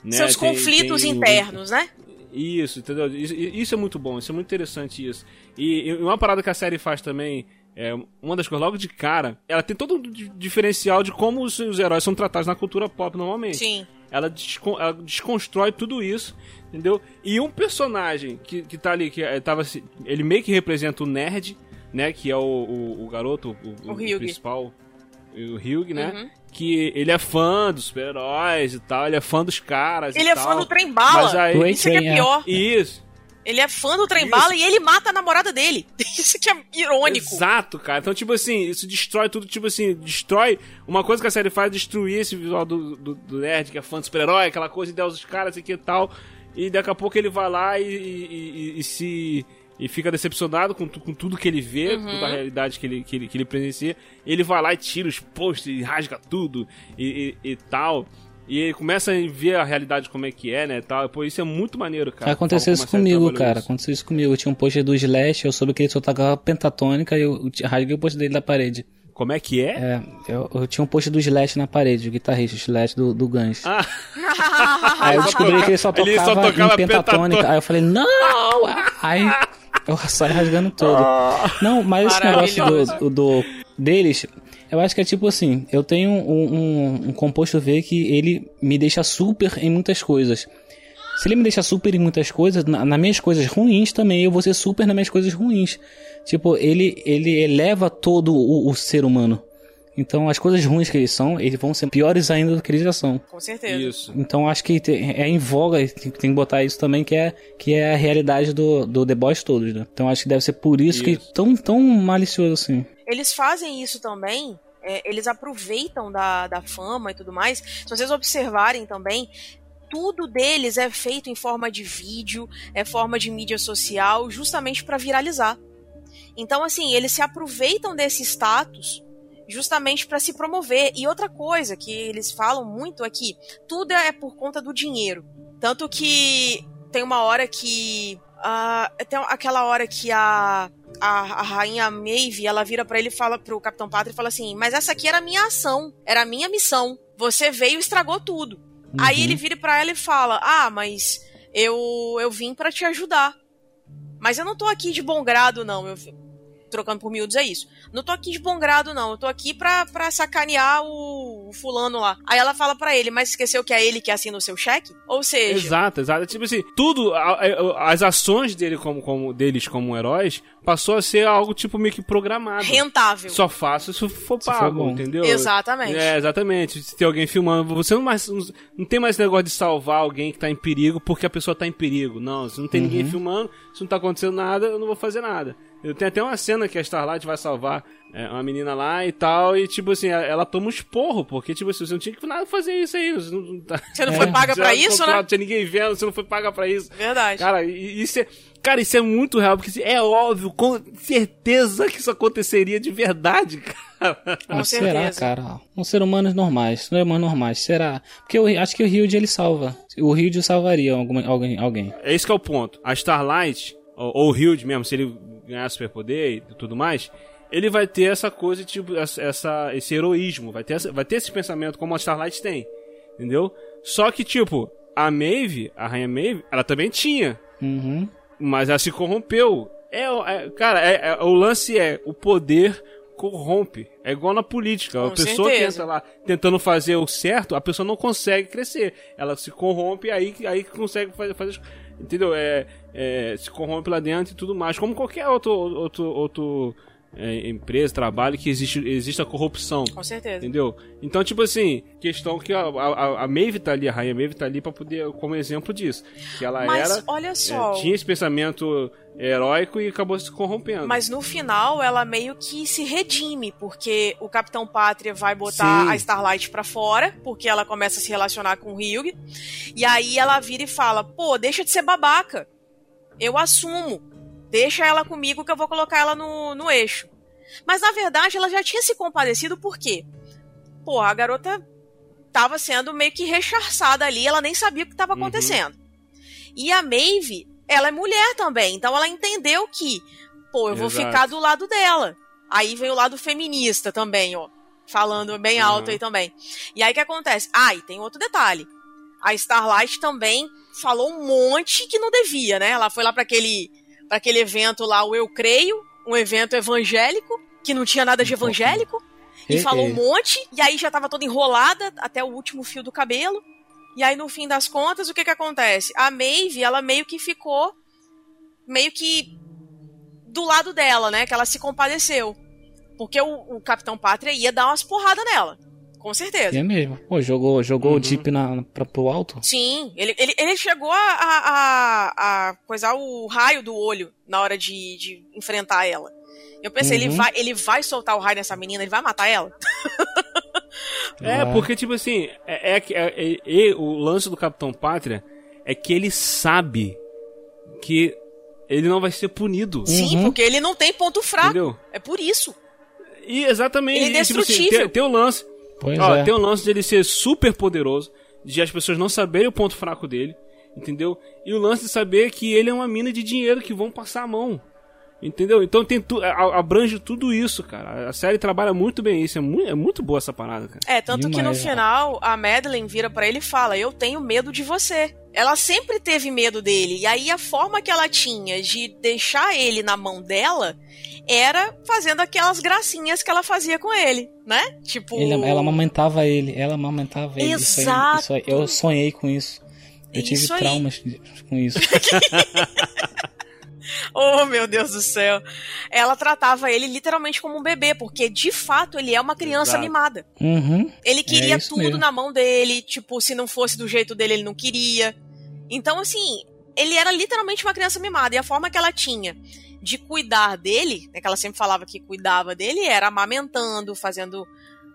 Né? Seus Tem- conflitos tem o- internos, né? Isso, entendeu? Isso, isso é muito bom, isso é muito interessante isso. E, e uma parada que a série faz também, é, uma das coisas logo de cara, ela tem todo um di- diferencial de como os, os heróis são tratados na cultura pop normalmente. Sim. Ela, descon- ela desconstrói tudo isso, entendeu? E um personagem que, que tá ali, que é, tava, ele meio que representa o nerd, né? Que é o, o, o garoto, o, O Hugh. principal, o Hugh, né? Uhum. Que ele é fã dos super-heróis e tal, ele é fã dos caras. e Ele é tal. fã do trem bala. Mas aí- Isso que é é. pior. Isso. Ele é fã do trem Isso. bala e ele mata a namorada dele. Isso que é irônico. Exato, cara. Então, tipo assim, isso destrói tudo, tipo assim, destrói. Uma coisa que a série faz é destruir esse visual do, do, do nerd, que é fã de super-herói, aquela coisa de Deus dos caras e que tal. E daqui a pouco ele vai lá e, e- e- e se. E fica decepcionado com, com tudo que ele vê, com toda a realidade que ele, que, ele, que ele presencia. Ele vai lá e tira os posts e rasga tudo e, e- e tal. E ele começa a ver a realidade como é que é, né? Tal. Pô, isso é muito maneiro, cara. Aconteceu isso comigo, cara. isso. Aconteceu isso comigo. Eu tinha um pôster do Slash, eu soube que ele só tocava pentatônica e eu eu rasguei o pôster dele da parede. Como é que é? É, eu, eu tinha um pôster do Slash na parede, o guitarrista, o Slash do, do Guns. Ah, Aí eu descobri que ele só tocava, Ele só tocava em pentatônica. pentatônica. Aí eu falei, não! Aí eu saí rasgando todo. Não, mas esse negócio do, do- deles, eu acho que é tipo assim, eu tenho um, um, um composto V que ele me deixa super em muitas coisas. Se ele me deixa super em muitas coisas, na, nas minhas coisas ruins também, eu vou ser super nas minhas coisas ruins. Tipo, ele, ele eleva todo o, o ser humano. Então, as coisas ruins que eles são, eles vão ser piores ainda do que eles já são. Com certeza. isso. Então acho que é em voga, tem que botar isso também, que é, que é a realidade do, do The Boys todos, né? Então acho que deve ser por isso, que Isso. tão, tão malicioso assim. Eles fazem isso também. é, eles aproveitam da, da fama e tudo mais. Se vocês observarem também, tudo deles é feito em forma de vídeo, é forma de mídia social, justamente para viralizar. Então, assim, eles se aproveitam desse status justamente para se promover. E outra coisa que eles falam muito é que tudo é por conta do dinheiro. Tanto que tem uma hora que. ah, tem aquela hora que a a, a rainha Maeve, ela vira pra ele e fala pro Capitão Pátria e fala assim: Mas essa aqui era a minha ação, era a minha missão. Você veio e estragou tudo. Aí ele vira pra ela e fala: Ah, mas eu, eu vim pra te ajudar. Mas eu não tô aqui de bom grado, não. Eu, trocando por miúdos é isso. Não tô aqui de bom grado, não. Eu tô aqui pra, pra sacanear o, o fulano lá. Aí ela fala pra ele, mas esqueceu que é ele que assina o seu cheque? Ou seja, Exato, exato. Tipo assim, tudo, a- a- as ações dele como, como, deles como heróis passou a ser algo tipo meio que programado. rentável. Só faço se for Se for pago, entendeu? Exatamente. É, exatamente. Se tem alguém filmando, você não mais não, não tem mais negócio de salvar alguém que tá em perigo porque a pessoa tá em perigo. Não, se não tem Uhum. ninguém filmando, se não tá acontecendo nada, eu não vou fazer nada. Eu tenho até uma cena que a Starlight vai salvar é, uma menina lá e tal, e tipo assim, ela toma um esporro, porque tipo assim, você não tinha que nada fazer isso aí. Você não, tá... Você não foi paga pra isso, né? Não tinha ninguém vendo, você não foi paga pra isso. Verdade. Cara, e- isso é. Cara, isso é muito real, porque é óbvio, com certeza que isso aconteceria de verdade, cara. Com Ah, será, cara? Um ser humanos normais, não é humanos normais, será? Porque eu acho que o Hilde ele salva. O Hilde salvaria alguma, alguém, alguém. É esse que é o ponto. A Starlight, ou, ou o Hilde mesmo, se ele ganhar superpoder e tudo mais, ele vai ter essa coisa, tipo, essa, esse heroísmo, vai ter, essa- vai ter esse pensamento como a Starlight tem, entendeu? Só que, tipo, a Maeve, a Rainha Maeve, ela também tinha, Uhum. mas ela se corrompeu. É, o- é- cara, é- é- o lance é o poder corrompe. É igual na política. Com a pessoa que certeza. entra lá tentando fazer o certo, a pessoa não consegue crescer. Ela se corrompe aí aí que consegue fazer, fazer as- entendeu? É, é, se corrompe lá dentro e tudo mais. Como qualquer outro outro outro é, empresa, trabalho que existe existe a corrupção. Com certeza. Entendeu? Então, tipo assim, questão que a, a, a Maeve tá ali, a Rainha Maeve tá ali pra poder, como exemplo disso. Que ela Mas era. olha é, só. tinha esse pensamento heróico e acabou se corrompendo. Mas no final ela meio que se redime, porque o Capitão Pátria vai botar Sim. a Starlight pra fora, porque ela começa a se relacionar com o Hyug. E aí ela vira e fala: pô, deixa de ser babaca. Eu assumo. Deixa ela comigo que eu vou colocar ela no, no eixo. Mas na verdade ela já tinha se compadecido por quê? Pô, a garota tava sendo meio que recharçada ali, ela nem sabia o que estava Uhum. acontecendo. E a Maeve, ela é mulher também, então ela entendeu que, pô, eu vou Exato. ficar do lado dela. Aí vem o lado feminista também, ó. Falando bem alto Uhum. aí também. E aí o que acontece? Ah, e tem outro detalhe. A Starlight também falou um monte que não devia, né? Ela foi lá para aquele, pra aquele evento lá, o Eu Creio, um evento evangélico, que não tinha nada de evangélico, e falou um monte, e aí já tava toda enrolada até o último fio do cabelo. E aí, no fim das contas, o que que acontece? A Maeve, ela meio que ficou meio que do lado dela, né? Que ela se compadeceu. Porque o, o Capitão Pátria ia dar umas porradas nela. Com certeza. É mesmo. Pô, jogou, jogou Uhum. o Jeep na, pra, pro alto? Sim, ele, ele, ele chegou a, a, a, a coisar o raio do olho na hora de, de enfrentar ela. Eu pensei, ele, Uhum. vai, ele vai soltar o raio nessa menina, ele vai matar ela? É, Vai. porque, tipo assim, é, é, que- é- é- o lance do Capitão Pátria é que ele sabe que ele não vai ser punido. Sim, Uhum. porque ele não tem ponto fraco. Entendeu? É por isso. E exatamente. Ele é e, tipo assim, tem, tem o lance. Pois Ó, é. tem o lance dele ser super poderoso, de as pessoas não saberem o ponto fraco dele, entendeu? E o lance de saber que ele é uma mina de dinheiro que vão passar a mão. Entendeu? Então tem tu, abrange tudo isso, cara. A série trabalha muito bem isso. É muito, é muito boa essa parada, cara. É, tanto que no final a Madeline vira pra ele e fala: Eu tenho medo de você. Ela sempre teve medo dele. E aí a forma que ela tinha de deixar ele na mão dela era fazendo aquelas gracinhas que ela fazia com ele, né? Tipo. Ele- ela amamentava ele, ela amamentava ele. Isso aí, Exato. isso aí. Eu sonhei com isso. Eu tive Isso traumas com isso. Oh, meu Deus do céu. Ela tratava ele literalmente como um bebê, porque de fato ele é uma criança Exato. mimada. Uhum. Ele queria É tudo mesmo. na mão dele, tipo, se não fosse do jeito dele, ele não queria. Então, assim, ele era literalmente uma criança mimada. E a forma que ela tinha de cuidar dele, né, que ela sempre falava que cuidava dele, era amamentando, fazendo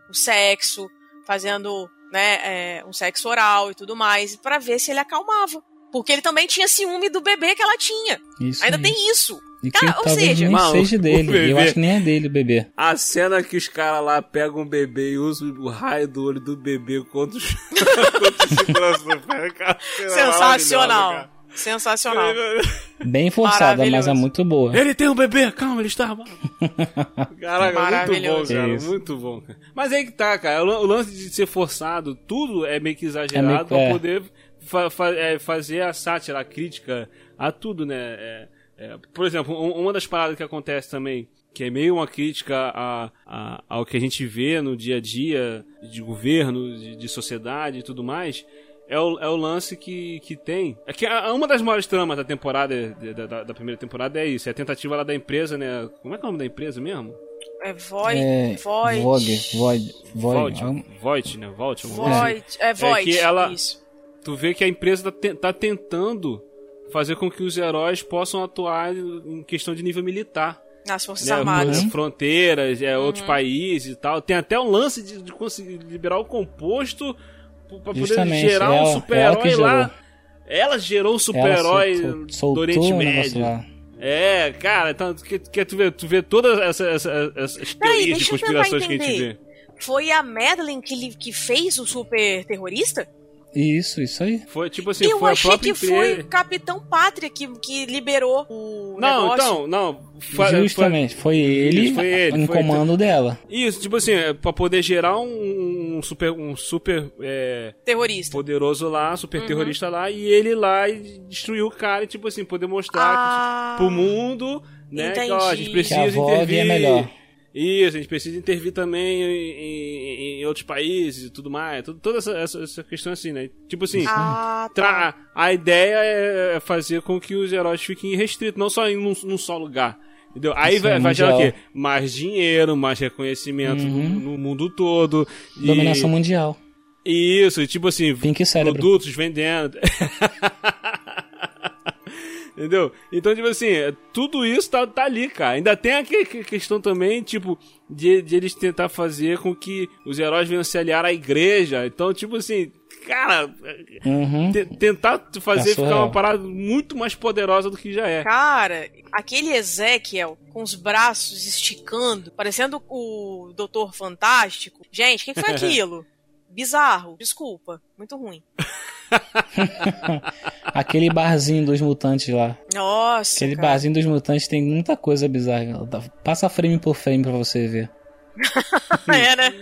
o sexo, fazendo, né, é, um sexo oral e tudo mais, pra ver se ele acalmava. Porque ele também tinha ciúme do bebê que ela tinha. Isso Ainda tem isso. E Cara, que ou talvez seja- nem Mano, seja o dele. bebê- Eu acho que nem é dele o bebê. A cena que os caras lá pegam um bebê e usam o raio do olho do bebê contra os, contra os do pé, cara. Sensacional. cara. Sensacional. Bem forçada, mas é Maravilhoso. muito boa. Ele tem um bebê, calma, ele está armado. Caraca, muito bom, Maravilhoso. cara. Isso. Muito bom, cara. Mas aí que tá, cara. O lance de ser forçado, tudo é meio que exagerado É meio- pra é. poder fa- fa- é, fazer a sátira, a crítica a tudo, né? É, é, por exemplo, um- uma das paradas que acontece também, que é meio uma crítica a, a- ao que a gente vê no dia a dia de governo, de, de sociedade e tudo mais, é o, é o lance que, que tem. É que a- uma das maiores tramas da temporada, da, da- da primeira temporada é isso, é a tentativa lá da empresa, né? Como é que é o nome da empresa mesmo? É Void. É, Void. Void, Void. Void, né? Void, assim. Void. É Void. que ela- Isso. Tu vê que a empresa tá, te- tá tentando fazer com que os heróis possam atuar em questão de nível militar. Nas Forças Né? Armadas. Uhum. Fronteiras, é, outros países e tal. Tem até um lance de, de conseguir liberar o composto pra poder Justamente, gerar um ela- ela super-herói lá. Ela gerou um super-herói Ela sol- do Oriente o Médio. É, cara, então, que, que tu, vê, tu vê todas essa, essa- essas Peraí, teorias de conspirações que a gente vê. Foi a Madeline que, que fez o super terrorista? Isso, isso aí. Foi tipo assim, eu foi a achei própria que foi empresa. o Capitão Pátria que, que liberou o Não, negócio. então, não. Foi, foi- Justamente, foi ele Isso, foi ele, em foi- comando dela. Isso, tipo assim, é pra poder gerar um, um super, um super é, Terrorista. poderoso lá, super Uhum. terrorista lá, e ele lá e destruiu o cara, e tipo assim, poder mostrar Ah, que, pro mundo, né, que ó, a gente entendi. Que a precisa Vogue intervir. é melhor. Isso, a gente precisa intervir também em, em- em outros países e tudo mais. Tudo, toda essa, essa, essa questão assim, né? Tipo assim, Ah, tá. a ideia é fazer com que os heróis fiquem restritos, não só em um, num só lugar. Entendeu? Aí Isso vai, é vai gerar o quê? Mais dinheiro, mais reconhecimento no, Uhum. no mundo todo. E- Dominação mundial. Isso, e tipo assim, Pink cérebro. produtos vendendo. Entendeu? Então, tipo assim, tudo isso tá, tá ali, cara. Ainda tem a que- que- questão também, tipo, de, de eles tentar fazer com que os heróis venham se aliar à igreja. Então, tipo assim, cara, Uhum. te- tentar fazer É ficar uma parada muito mais poderosa do que já é. Cara, aquele Ezequiel com os braços esticando, parecendo o Doutor Fantástico. Gente, o que, que foi aquilo? Bizarro, desculpa, muito ruim. Aquele barzinho dos mutantes lá. Nossa, Aquele cara. barzinho dos mutantes tem muita coisa bizarra. Passa frame por frame pra você ver. é, né?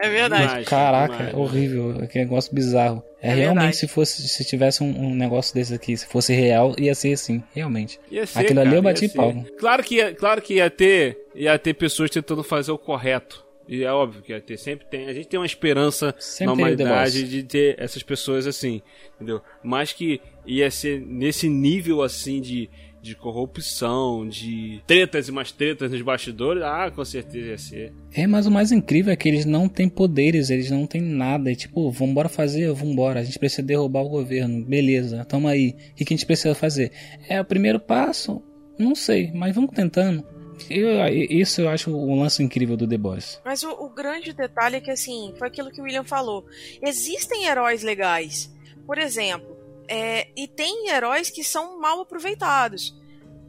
É verdade. Caraca, é horrível. Aquele negócio bizarro. É, É realmente verdade. se fosse se tivesse um, um negócio desse aqui, se fosse real, ia ser assim, realmente. Ia ser, Aquilo ali cara, eu bati palma. Claro que, ia, claro que ia ter, ia ter pessoas tentando fazer o correto. E é óbvio que ia ter. Sempre tem. A gente tem uma esperança Sempre na humanidade de ter essas pessoas assim. Entendeu? Mas que ia ser nesse nível assim de, de corrupção, de tretas e mais tretas nos bastidores. Ah, com certeza ia ser. É, mas o mais incrível é que eles não têm poderes, eles não têm nada. É tipo, vambora fazer, vambora. A gente precisa derrubar o governo. Beleza, tamo aí. O que a gente precisa fazer? É o primeiro passo? Não sei, mas vamos tentando. Eu, isso eu acho o lance incrível do The Boys. Mas o, o grande detalhe é que, assim, foi aquilo que o William falou. Existem heróis legais. Por exemplo, é, e tem heróis que são mal aproveitados.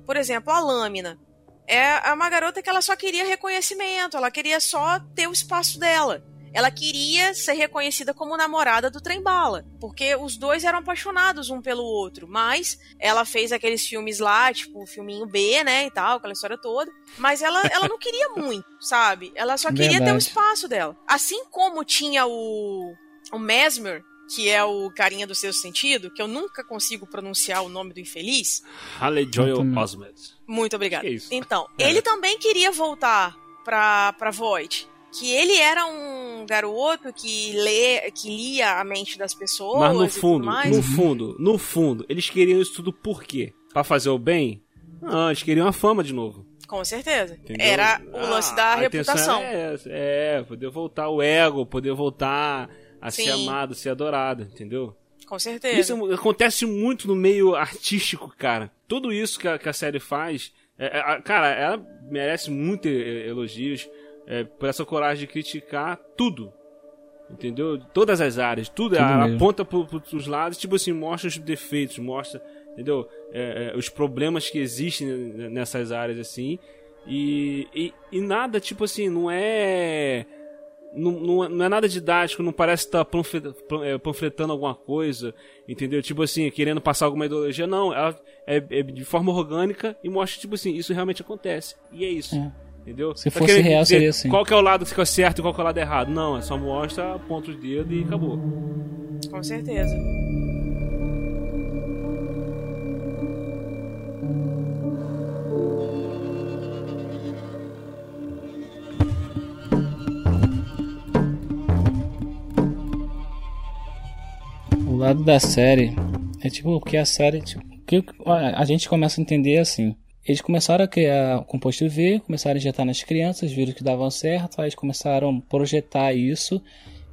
Por exemplo, a Lâmina. É uma garota que ela só queria reconhecimento, ela queria só ter o espaço dela. Ela queria ser reconhecida como namorada do Trem-Bala, porque os dois eram apaixonados um pelo outro, mas ela fez aqueles filmes lá, tipo o filminho B, né, e tal, aquela história toda, mas ela, ela não queria muito, sabe? Ela só queria ter o Verdade. espaço dela. Assim como tinha o, o Mesmer, que é o carinha do sexto sentido, que eu nunca consigo pronunciar o nome do infeliz. Halley Joel. Osment. Muito isso? Então, É. ele também queria voltar pra, pra Void. Que ele era um garoto que, lê, que lia a mente das pessoas Mas no fundo, mais. no fundo, no fundo, eles queriam isso tudo por quê? Pra fazer o bem? Não, eles queriam a fama de novo. Com certeza. Entendeu? Era o lance Ah, da reputação. É, é, poder voltar o ego, poder voltar a ser Sim. amado, ser adorado, entendeu? Com certeza. Isso acontece muito no meio artístico, cara. Tudo isso que a, que a série faz, é, é, cara, ela merece muitos elogios é, por essa coragem de criticar tudo. Entendeu? Todas as áreas, tudo, Tudo ela mesmo. aponta pro, pros lados, tipo assim, mostra os defeitos, mostra, entendeu? É, é, os problemas que existem nessas áreas, assim. E, e, e nada, tipo assim, não é. não, não, não é nada didático, não parece estar tá panfletando alguma coisa, entendeu? Tipo assim, querendo passar alguma ideologia. Não, ela é, é de forma orgânica e mostra, tipo assim, isso realmente acontece. E é isso. É. Entendeu? Se fosse real, dizer seria assim. Qual que é o lado que fica certo e qual que é o lado errado? Não, é só mostra, ponto de dedo e acabou. Com certeza. O lado da série é tipo que a série, tipo, que a gente começa a entender assim. Eles começaram a criar o composto V, começaram a injetar nas crianças, viram que davam certo, aí eles começaram a projetar isso,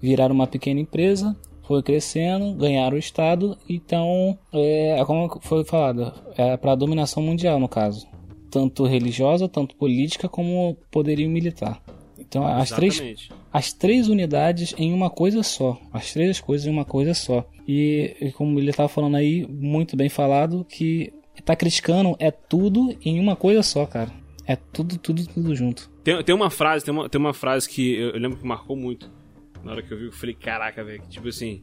viraram uma pequena empresa, foi crescendo, ganharam o estado, então é é como foi falado, é para dominação mundial no caso, tanto religiosa, tanto política como poderio militar. Então as três as três unidades em uma coisa só. As três coisas em uma coisa só. E, e como ele estava falando aí, muito bem falado, que tá criticando é tudo em uma coisa só, cara. É tudo, tudo, tudo junto. Tem, tem uma frase, tem uma, tem uma frase que eu, eu lembro que marcou muito. Na hora que eu vi, eu falei, caraca, velho, tipo assim.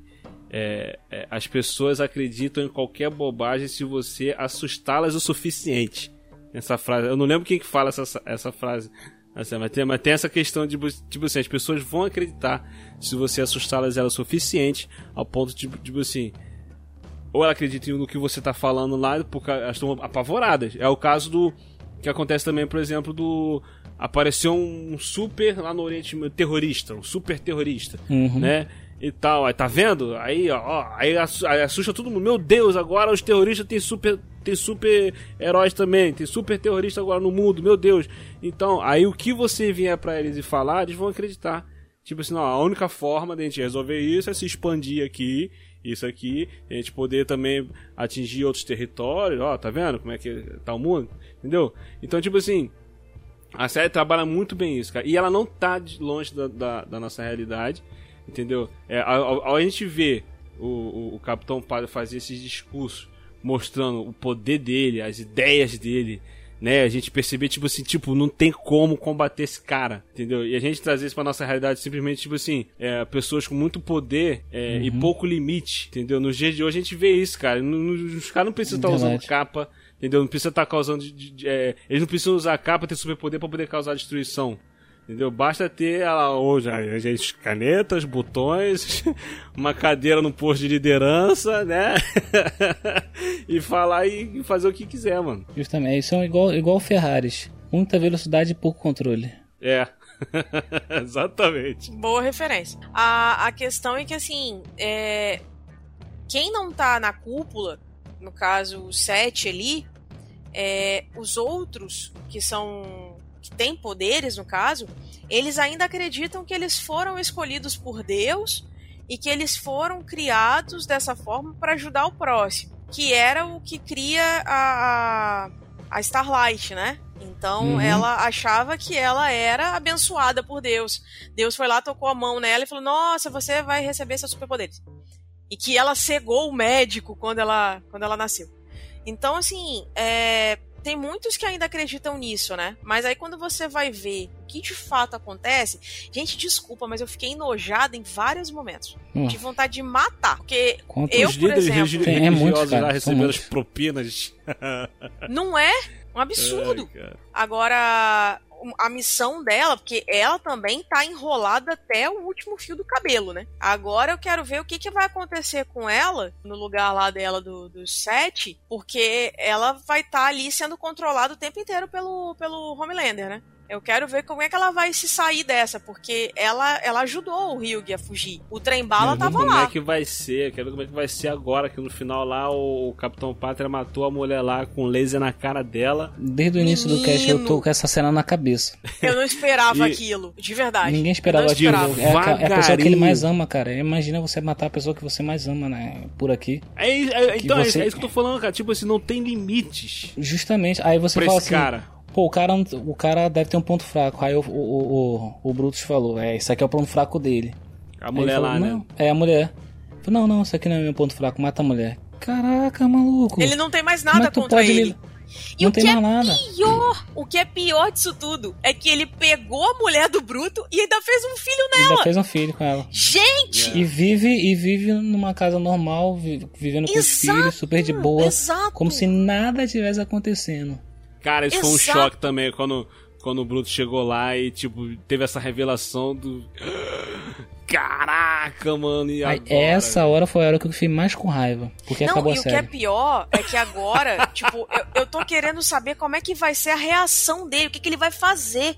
é, é, as pessoas acreditam em qualquer bobagem se você assustá-las o suficiente. Essa frase. Eu não lembro quem que fala essa, essa frase. Assim, mas, tem, mas tem essa questão de tipo assim, as pessoas vão acreditar se você assustá-las o suficiente ao ponto de, tipo assim. Ou ela acredita no que você tá falando lá, porque elas estão apavoradas. É o caso do. Que acontece também, por exemplo, do. Apareceu um super lá no Oriente terrorista, um super terrorista, Uhum. né? E tal, aí tá vendo? Aí, ó, ó, aí assu- aí assusta todo mundo. Meu Deus, agora os terroristas têm super, tem super heróis também, tem super terrorista agora no mundo, meu Deus. Então, aí o que você vier pra eles e falar, eles vão acreditar. Tipo assim, não, a única forma de a gente resolver isso é se expandir aqui, isso aqui, a gente poder também atingir outros territórios, ó, tá vendo como é que tá o mundo? Entendeu? Então, tipo assim, a série trabalha muito bem isso, cara. E ela não tá longe da, da, da nossa realidade, entendeu? É, ao, ao- a gente ver o, o, o Capitão Padre fazer esses discursos mostrando o poder dele, as ideias dele, né? A gente perceber, tipo assim, tipo, não tem como combater esse cara, entendeu? E a gente trazer isso pra nossa realidade simplesmente, tipo assim, é, pessoas com muito poder é, e pouco limite, entendeu? Nos dias de hoje a gente vê isso, cara. Os caras não precisam estar usando Verdade. capa, entendeu? Não precisa estar causando. de- de- de- é, eles não precisam usar capa, ter superpoder pra poder causar destruição. Entendeu? Basta ter ela hoje, a gente, canetas, botões, uma cadeira no posto de liderança, né? e falar e fazer o que quiser, mano. Justamente, isso é igual, igual Ferraris. Muita velocidade e pouco controle. É. Exatamente. Boa referência. A, a questão é que, assim, é, quem não tá na cúpula, no caso o 7 ali, é, os outros que são. Que têm poderes, no caso, eles ainda acreditam que eles foram escolhidos por Deus e que eles foram criados dessa forma para ajudar o próximo. Que era o que cria a, a, Starlight, né? Então Uhum. ela achava que ela era abençoada por Deus. Deus foi lá, tocou a mão nela e falou: Nossa, você vai receber seus superpoderes. E que ela cegou o médico quando ela, quando ela nasceu. Então, assim, é, tem muitos que ainda acreditam nisso, né? Mas aí quando você vai ver o que de fato acontece, gente, desculpa, mas eu fiquei enojada em vários momentos. Hum. De vontade de matar. Porque Quantos Eu, por líderes exemplo- Tem- é muito, cara, já receberam as propinas. não é um absurdo. Ai. Agora, a missão dela, porque ela também tá enrolada até o último fio do cabelo, né? Agora eu quero ver o que, que vai acontecer com ela, no lugar lá dela do, dos sete, porque ela vai estar ali sendo controlada o tempo inteiro pelo, pelo Homelander, né? Eu quero ver como é que ela vai se sair dessa, porque ela, ela ajudou o Ryug a fugir. O trem-bala Quero ver tava como lá. é que vai ser, quero ver como é que vai ser agora, que no final lá o, o Capitão Pátria matou a mulher lá com laser na cara dela. Desde o início do cast eu tô Menino. com essa cena na cabeça. Eu não esperava E- aquilo, de verdade. Ninguém esperava aquilo. É, a, é a pessoa que ele mais ama, cara. Imagina você matar a pessoa que você mais ama, né? Por aqui. É, é- Que então, é, você- isso- é isso que eu tô falando, cara. Tipo assim, não tem limites Justamente. Aí você pra fala esse assim. cara. Pô, o cara, o cara deve ter um ponto fraco. Aí o, o, o, o Brutus falou: É, isso aqui é o ponto fraco dele. A mulher falou, lá, não, né? É a mulher. Falei, não, não, isso aqui não é meu ponto fraco, mata a mulher. Caraca, maluco. Ele não tem mais é nada contra ele. li- E Não o tem que é nada. pior, o que é pior disso tudo é que ele pegou a mulher do Bruto e ainda fez um filho Ainda nela. fez um filho com ela. Gente! E vive e vive numa casa normal, vi- vivendo com os Exato, filhos, super de boa, exato. como se nada tivesse acontecendo. Cara, isso foi um Exato. choque também quando, quando o Bruto chegou lá e, tipo, teve essa revelação do. Caraca, mano, e agora? essa hora foi a hora que eu fiquei mais com raiva, porque Não, acabou e a o que é série. pior é que agora, tipo, eu, eu tô querendo saber como é que vai ser a reação dele, o que, que ele vai fazer.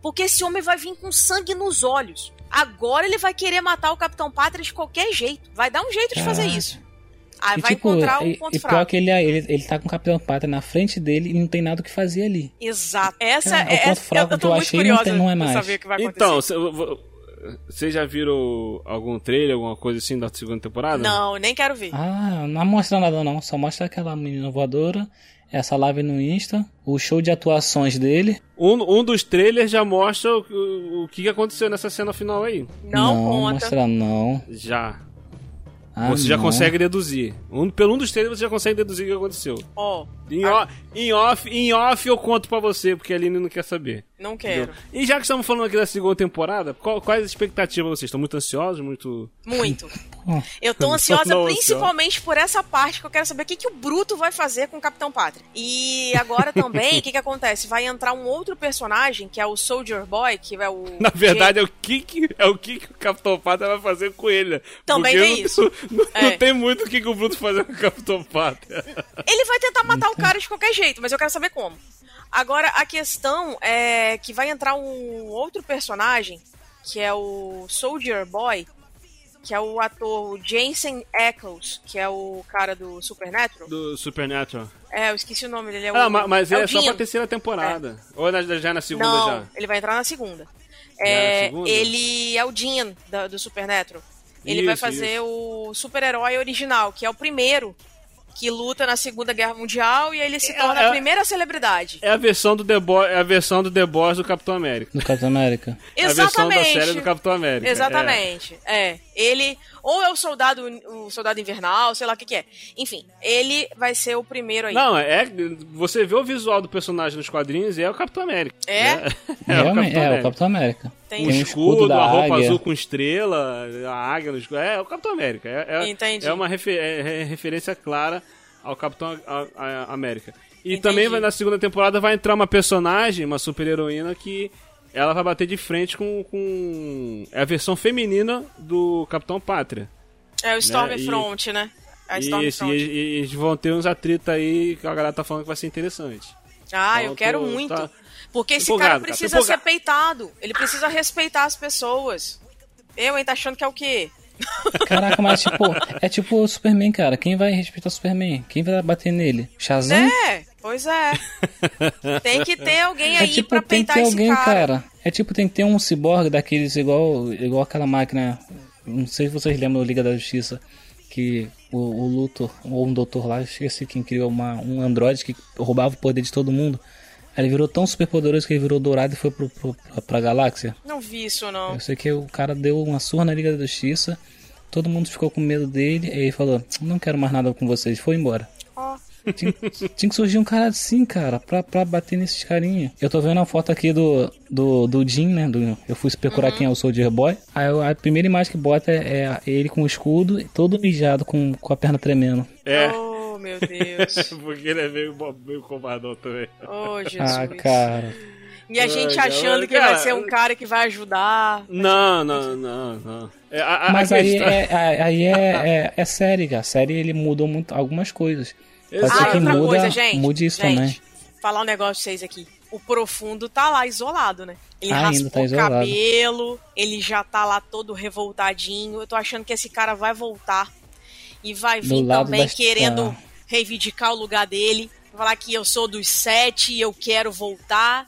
Porque esse homem vai vir com sangue nos olhos. Agora ele vai querer matar o Capitão Pátria de qualquer jeito. Vai dar um jeito de fazer Caraca. isso. Aí E, vai tipo, encontrar um e, ponto e pior fraco. que ele, ele, ele tá com o Capitão Pátria na frente dele e não tem nada o que fazer ali. Exato. Essa Cara, é, o ponto fraco eu, eu que tô eu muito achei não curiosa tem- não é mais. saber o que vai acontecer. Então, vocês já viram algum trailer, alguma coisa assim da segunda temporada? Não, nem quero ver. Ah, não mostra nada não, só mostra aquela menina voadora, essa live no Insta, o show de atuações dele. Um, um dos trailers já mostra o, o, o que aconteceu nessa cena final aí. não, conta. mostra não. Já. Ah, você já não. consegue deduzir. Um, pelo um dos trailers você já consegue deduzir o que aconteceu. Ó, Em, o- em off, em off eu conto pra você, porque a Aline não quer saber. não quero. E já que estamos falando aqui da segunda temporada, qual- quais as expectativas vocês? Estão muito ansiosos? Muito. Muito. Hum. Eu tô ansiosa Não, principalmente por essa parte que eu quero saber o que, que o Bruto vai fazer com o Capitão Pátria. E agora também, o que, que acontece? Vai entrar um outro personagem, que é o Soldier Boy, que é o. Na verdade, é o que, que- é o que, que o Capitão Pátria vai fazer com ele. Também tem não, isso. Não, É. não tem muito o que, que o Bruto fazer com o Capitão Pátria. Ele vai tentar matar o cara de qualquer jeito, mas eu quero saber como. Agora, a questão é que vai entrar um outro personagem, que é o Soldier Boy, que é o ator Jensen Ackles, que é o cara do Supernatural. Do Supernatural. É, eu esqueci o nome dele. É o, Ah, ma- mas é, é, o só pra terceira temporada. Ou na- já é na segunda Não, já? ele vai entrar na segunda. na É, segunda? Ele é o Dean da- do Supernatural. Ele vai Isso, fazer o super-herói original, que é o primeiro que luta na Segunda Guerra Mundial e aí ele se É, torna é- a primeira celebridade. É a versão do The Boy, é a versão do The Boys do Capitão América. Do Capitão América. É a versão da Exatamente. série do Capitão América. Exatamente. É. Ele, ou é o soldado, o soldado invernal, sei lá o que, que é. Enfim, ele vai ser o primeiro aí. Não, é. Você vê o visual do personagem nos quadrinhos e é o Capitão América. É? É, Realmente, é, o. Capitão América. Tem O Tem um escudo, escudo da a roupa águia. azul com estrela, a águia no escudo. É, é o Capitão América. É, é, Entendi. é uma refe- é- é referência clara ao Capitão a- a- América. E Entendi. também vai, na segunda temporada vai entrar uma personagem, uma super heroína que ela vai bater de frente com, com. É a versão feminina do Capitão Pátria. É o Stormfront, né? É a Isso, e, Stormfront. e- e eles vão ter uns atritos aí que a galera tá falando que vai ser interessante. Ah, eu Então, quero tô- muito. tá- Porque esse empolgado, cara cara, precisa ser empolgado. peitado. Ele precisa respeitar as pessoas. Eu, hein, tá achando que é o quê? Caraca, mas tipo, é tipo o Superman, cara. Quem vai respeitar o Superman? Quem vai bater nele? Shazam? É, pois é. Tem que ter alguém É aí tipo, pra tem que peitar ter esse alguém, cara. cara. É tipo, tem que ter um ciborgue daqueles igual, igual aquela máquina. Não sei se vocês lembram do Liga da Justiça. Que o, o Luthor, ou um doutor lá, esqueci quem criou uma, um androide que roubava o poder de todo mundo. Ele virou tão super poderoso que ele virou dourado e foi pro, pro, pra, pra galáxia. Não vi isso, não. Eu sei que o cara deu uma surra na Liga da Justiça. Todo mundo ficou com medo dele. E ele falou: Não quero mais nada com vocês. Foi embora. Ó, Tinha, tinha que surgir um cara assim, cara, pra, pra bater nesses carinha. Eu tô vendo a foto aqui do, do, do Jim, né? do- eu fui procurar Uhum. quem é o Soldier Boy. Aí a primeira imagem que bota é, é ele com o escudo, todo mijado, com, com a perna tremendo. É, Oh, meu Deus. porque ele é meio, meio covardão também. Oh, Jesus. Ah, cara. E a gente Ai, achando cara, que vai ser um cara que vai ajudar. Não, não, não, não. É, a, a- Mas a aí, questão- é, é- aí é, é, é série, cara. A série ele mudou muito, algumas coisas. Pode Ah, que outra muda, coisa, gente. mude isso gente, também. Falar um negócio pra vocês aqui. O profundo tá lá isolado, né? Ele Ainda raspou tá o isolado. cabelo, ele já tá lá todo revoltadinho. Eu tô achando que esse cara vai voltar e vai vir também das- querendo ah. reivindicar o lugar dele. Falar que eu sou dos sete e eu quero voltar.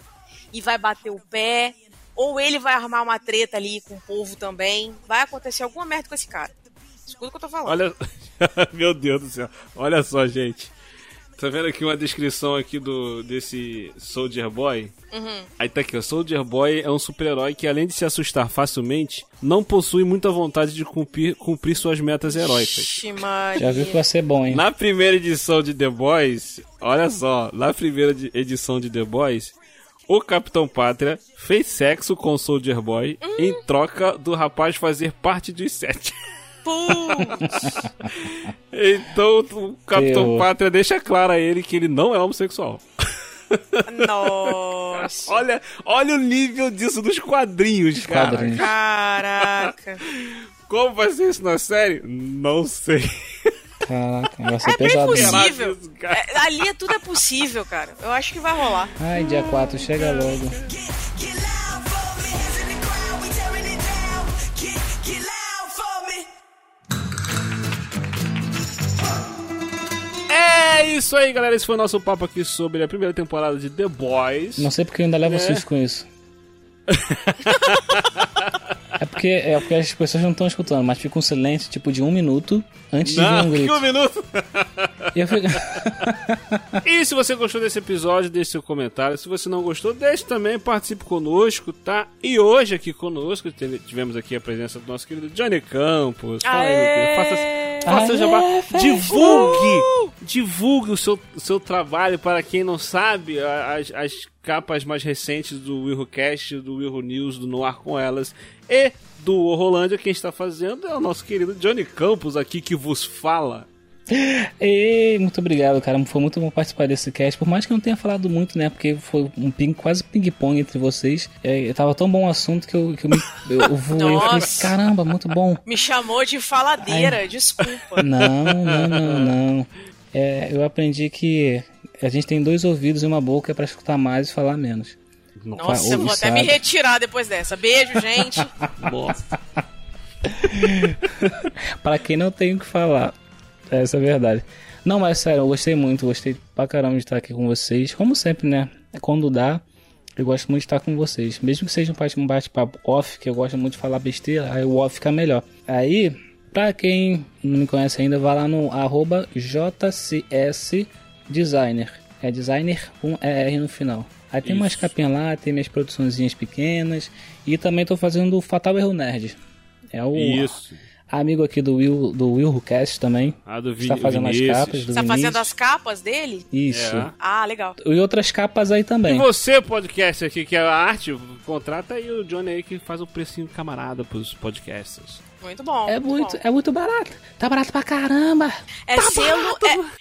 E vai bater o pé. Ou ele vai armar uma treta ali com o povo também. Vai acontecer alguma merda com esse cara. Escuta o que eu tô falando. Olha. Meu Deus do céu. Olha só, gente. Tá vendo aqui uma descrição aqui do desse Soldier Boy? Aí tá aqui, o Soldier Boy é um super-herói que além de se assustar facilmente, não possui muita vontade de cumprir, cumprir suas metas heróicas. Ixi. Já viu que vai ser bom, hein? Na primeira edição de The Boys, olha só, na primeira de- edição de The Boys, o Capitão Pátria fez sexo com o Soldier Boy em troca do rapaz fazer parte dos sete. Putz. Então o Capitão Eu- Pátria deixa claro a ele que ele não é homossexual. Nossa. Olha, olha o nível disso dos quadrinhos, cara. Quadrinhos. Caraca. Como vai ser isso na série? Não sei. Caraca, vai ser É bem pesado. mesmo. possível. É, ali é- tudo é possível, cara. Eu acho que vai rolar. Ai, dia 4, chega logo. É isso aí, galera. Esse foi o nosso papo aqui sobre a primeira temporada de The Boys. Não sei porque eu ainda levo É. susto com isso. é, porque, é porque as pessoas não estão escutando, mas fica um silêncio tipo de um minuto antes de Não, um que grito. um minuto. E fico... E se você gostou desse episódio, deixe seu comentário. Se você não gostou, deixe também, participe conosco, tá? E hoje aqui conosco, tivemos aqui a presença do nosso querido Johnny Campos. Fala aí. Faça, faça jabá. Divulgue! Divulgue o seu, o seu trabalho para quem não sabe. As, as capas mais recentes do WilhoCast, do Wilho News, do Noir com Elas e do Rolândia, quem está fazendo é o nosso querido Johnny Campos aqui que vos fala. Ei, muito obrigado, cara. Foi muito bom participar desse cast. Por mais que eu não tenha falado muito, né? Porque foi um ping, quase ping-pong entre vocês. É, tava tão bom o assunto que eu, que eu, me, eu, eu voei. Eu falei, caramba, muito bom. Me chamou de faladeira, desculpa. Não, não, não, não. É, eu aprendi que a gente tem dois ouvidos e uma boca pra escutar mais e falar menos. Nossa, Fa- eu vou até me retirar depois dessa. Beijo, gente. Nossa. Pra quem não tem o que falar. Essa é a verdade. Não, mas sério, eu gostei muito, gostei pra caramba de estar aqui com vocês. Como sempre, né? Quando dá, eu gosto muito de estar com vocês. Mesmo que seja um bate- bate-papo off, que eu gosto muito de falar besteira, aí o off fica melhor. Aí, pra quem não me conhece ainda, vá lá no arroba JCSDesigner. É designer com ER no final. Aí tem umas Isso. capinhas lá, tem minhas produçõezinhas pequenas. E também tô fazendo o Fatal Erro Nerd. É o Isso. Amigo aqui do Will, do Will Cast também. A do Está Vini- fazendo as capas do Tá fazendo as capas dele? Isso. É. Ah, legal. E outras capas aí E também. você, podcast aqui, que é a arte, contrata aí o Johnny aí que faz o precinho camarada pros podcasters. Muito bom. É muito, bom. é muito barato. Tá barato pra caramba. É selo,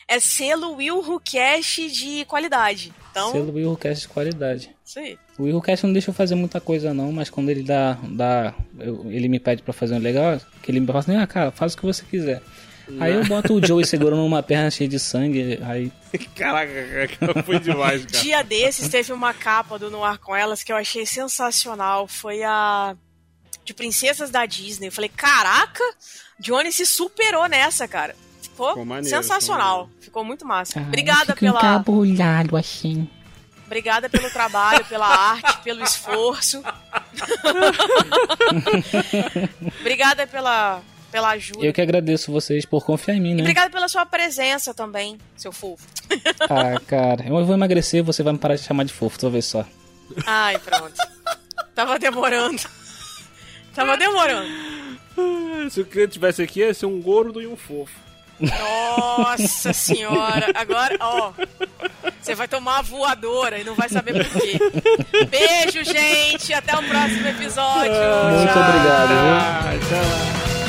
é, é selo Will Cash de qualidade. Então, Selo Will Cast de qualidade. isso aí. O Will Cast não deixa eu fazer muita coisa não, mas quando ele dá, dá eu- ele me pede pra fazer um legal, que ele me fala assim, ah cara, faz o que você quiser. Aí eu boto o Joey segurando uma perna cheia de sangue, aí Caraca, cara, foi demais, cara. Dia desses teve uma capa do Noir com Elas que eu achei sensacional. Foi a de Princesas da Disney. Eu falei, caraca, Johnny se superou nessa, cara. Ficou Ficou maneiro, sensacional. ficou Ficou muito massa. ah, Obrigada pela, encabulhado assim. Obrigada pelo trabalho, pela arte, pelo esforço. obrigada pela, pela ajuda. Eu que agradeço vocês por confiar em mim, E né? obrigada pela sua presença também, seu fofo. Ah, cara, eu vou emagrecer, você vai me parar de chamar de fofo, tu vai ver só. Ai, pronto. Tava demorando. Tava demorando. Se o cliente tivesse aqui, ia ser um gordo e um fofo. Nossa senhora. Agora, ó. Você vai tomar uma voadora e não vai saber por quê. Beijo, gente. Até o próximo episódio. Muito Tchau. obrigado, viu? Tchau.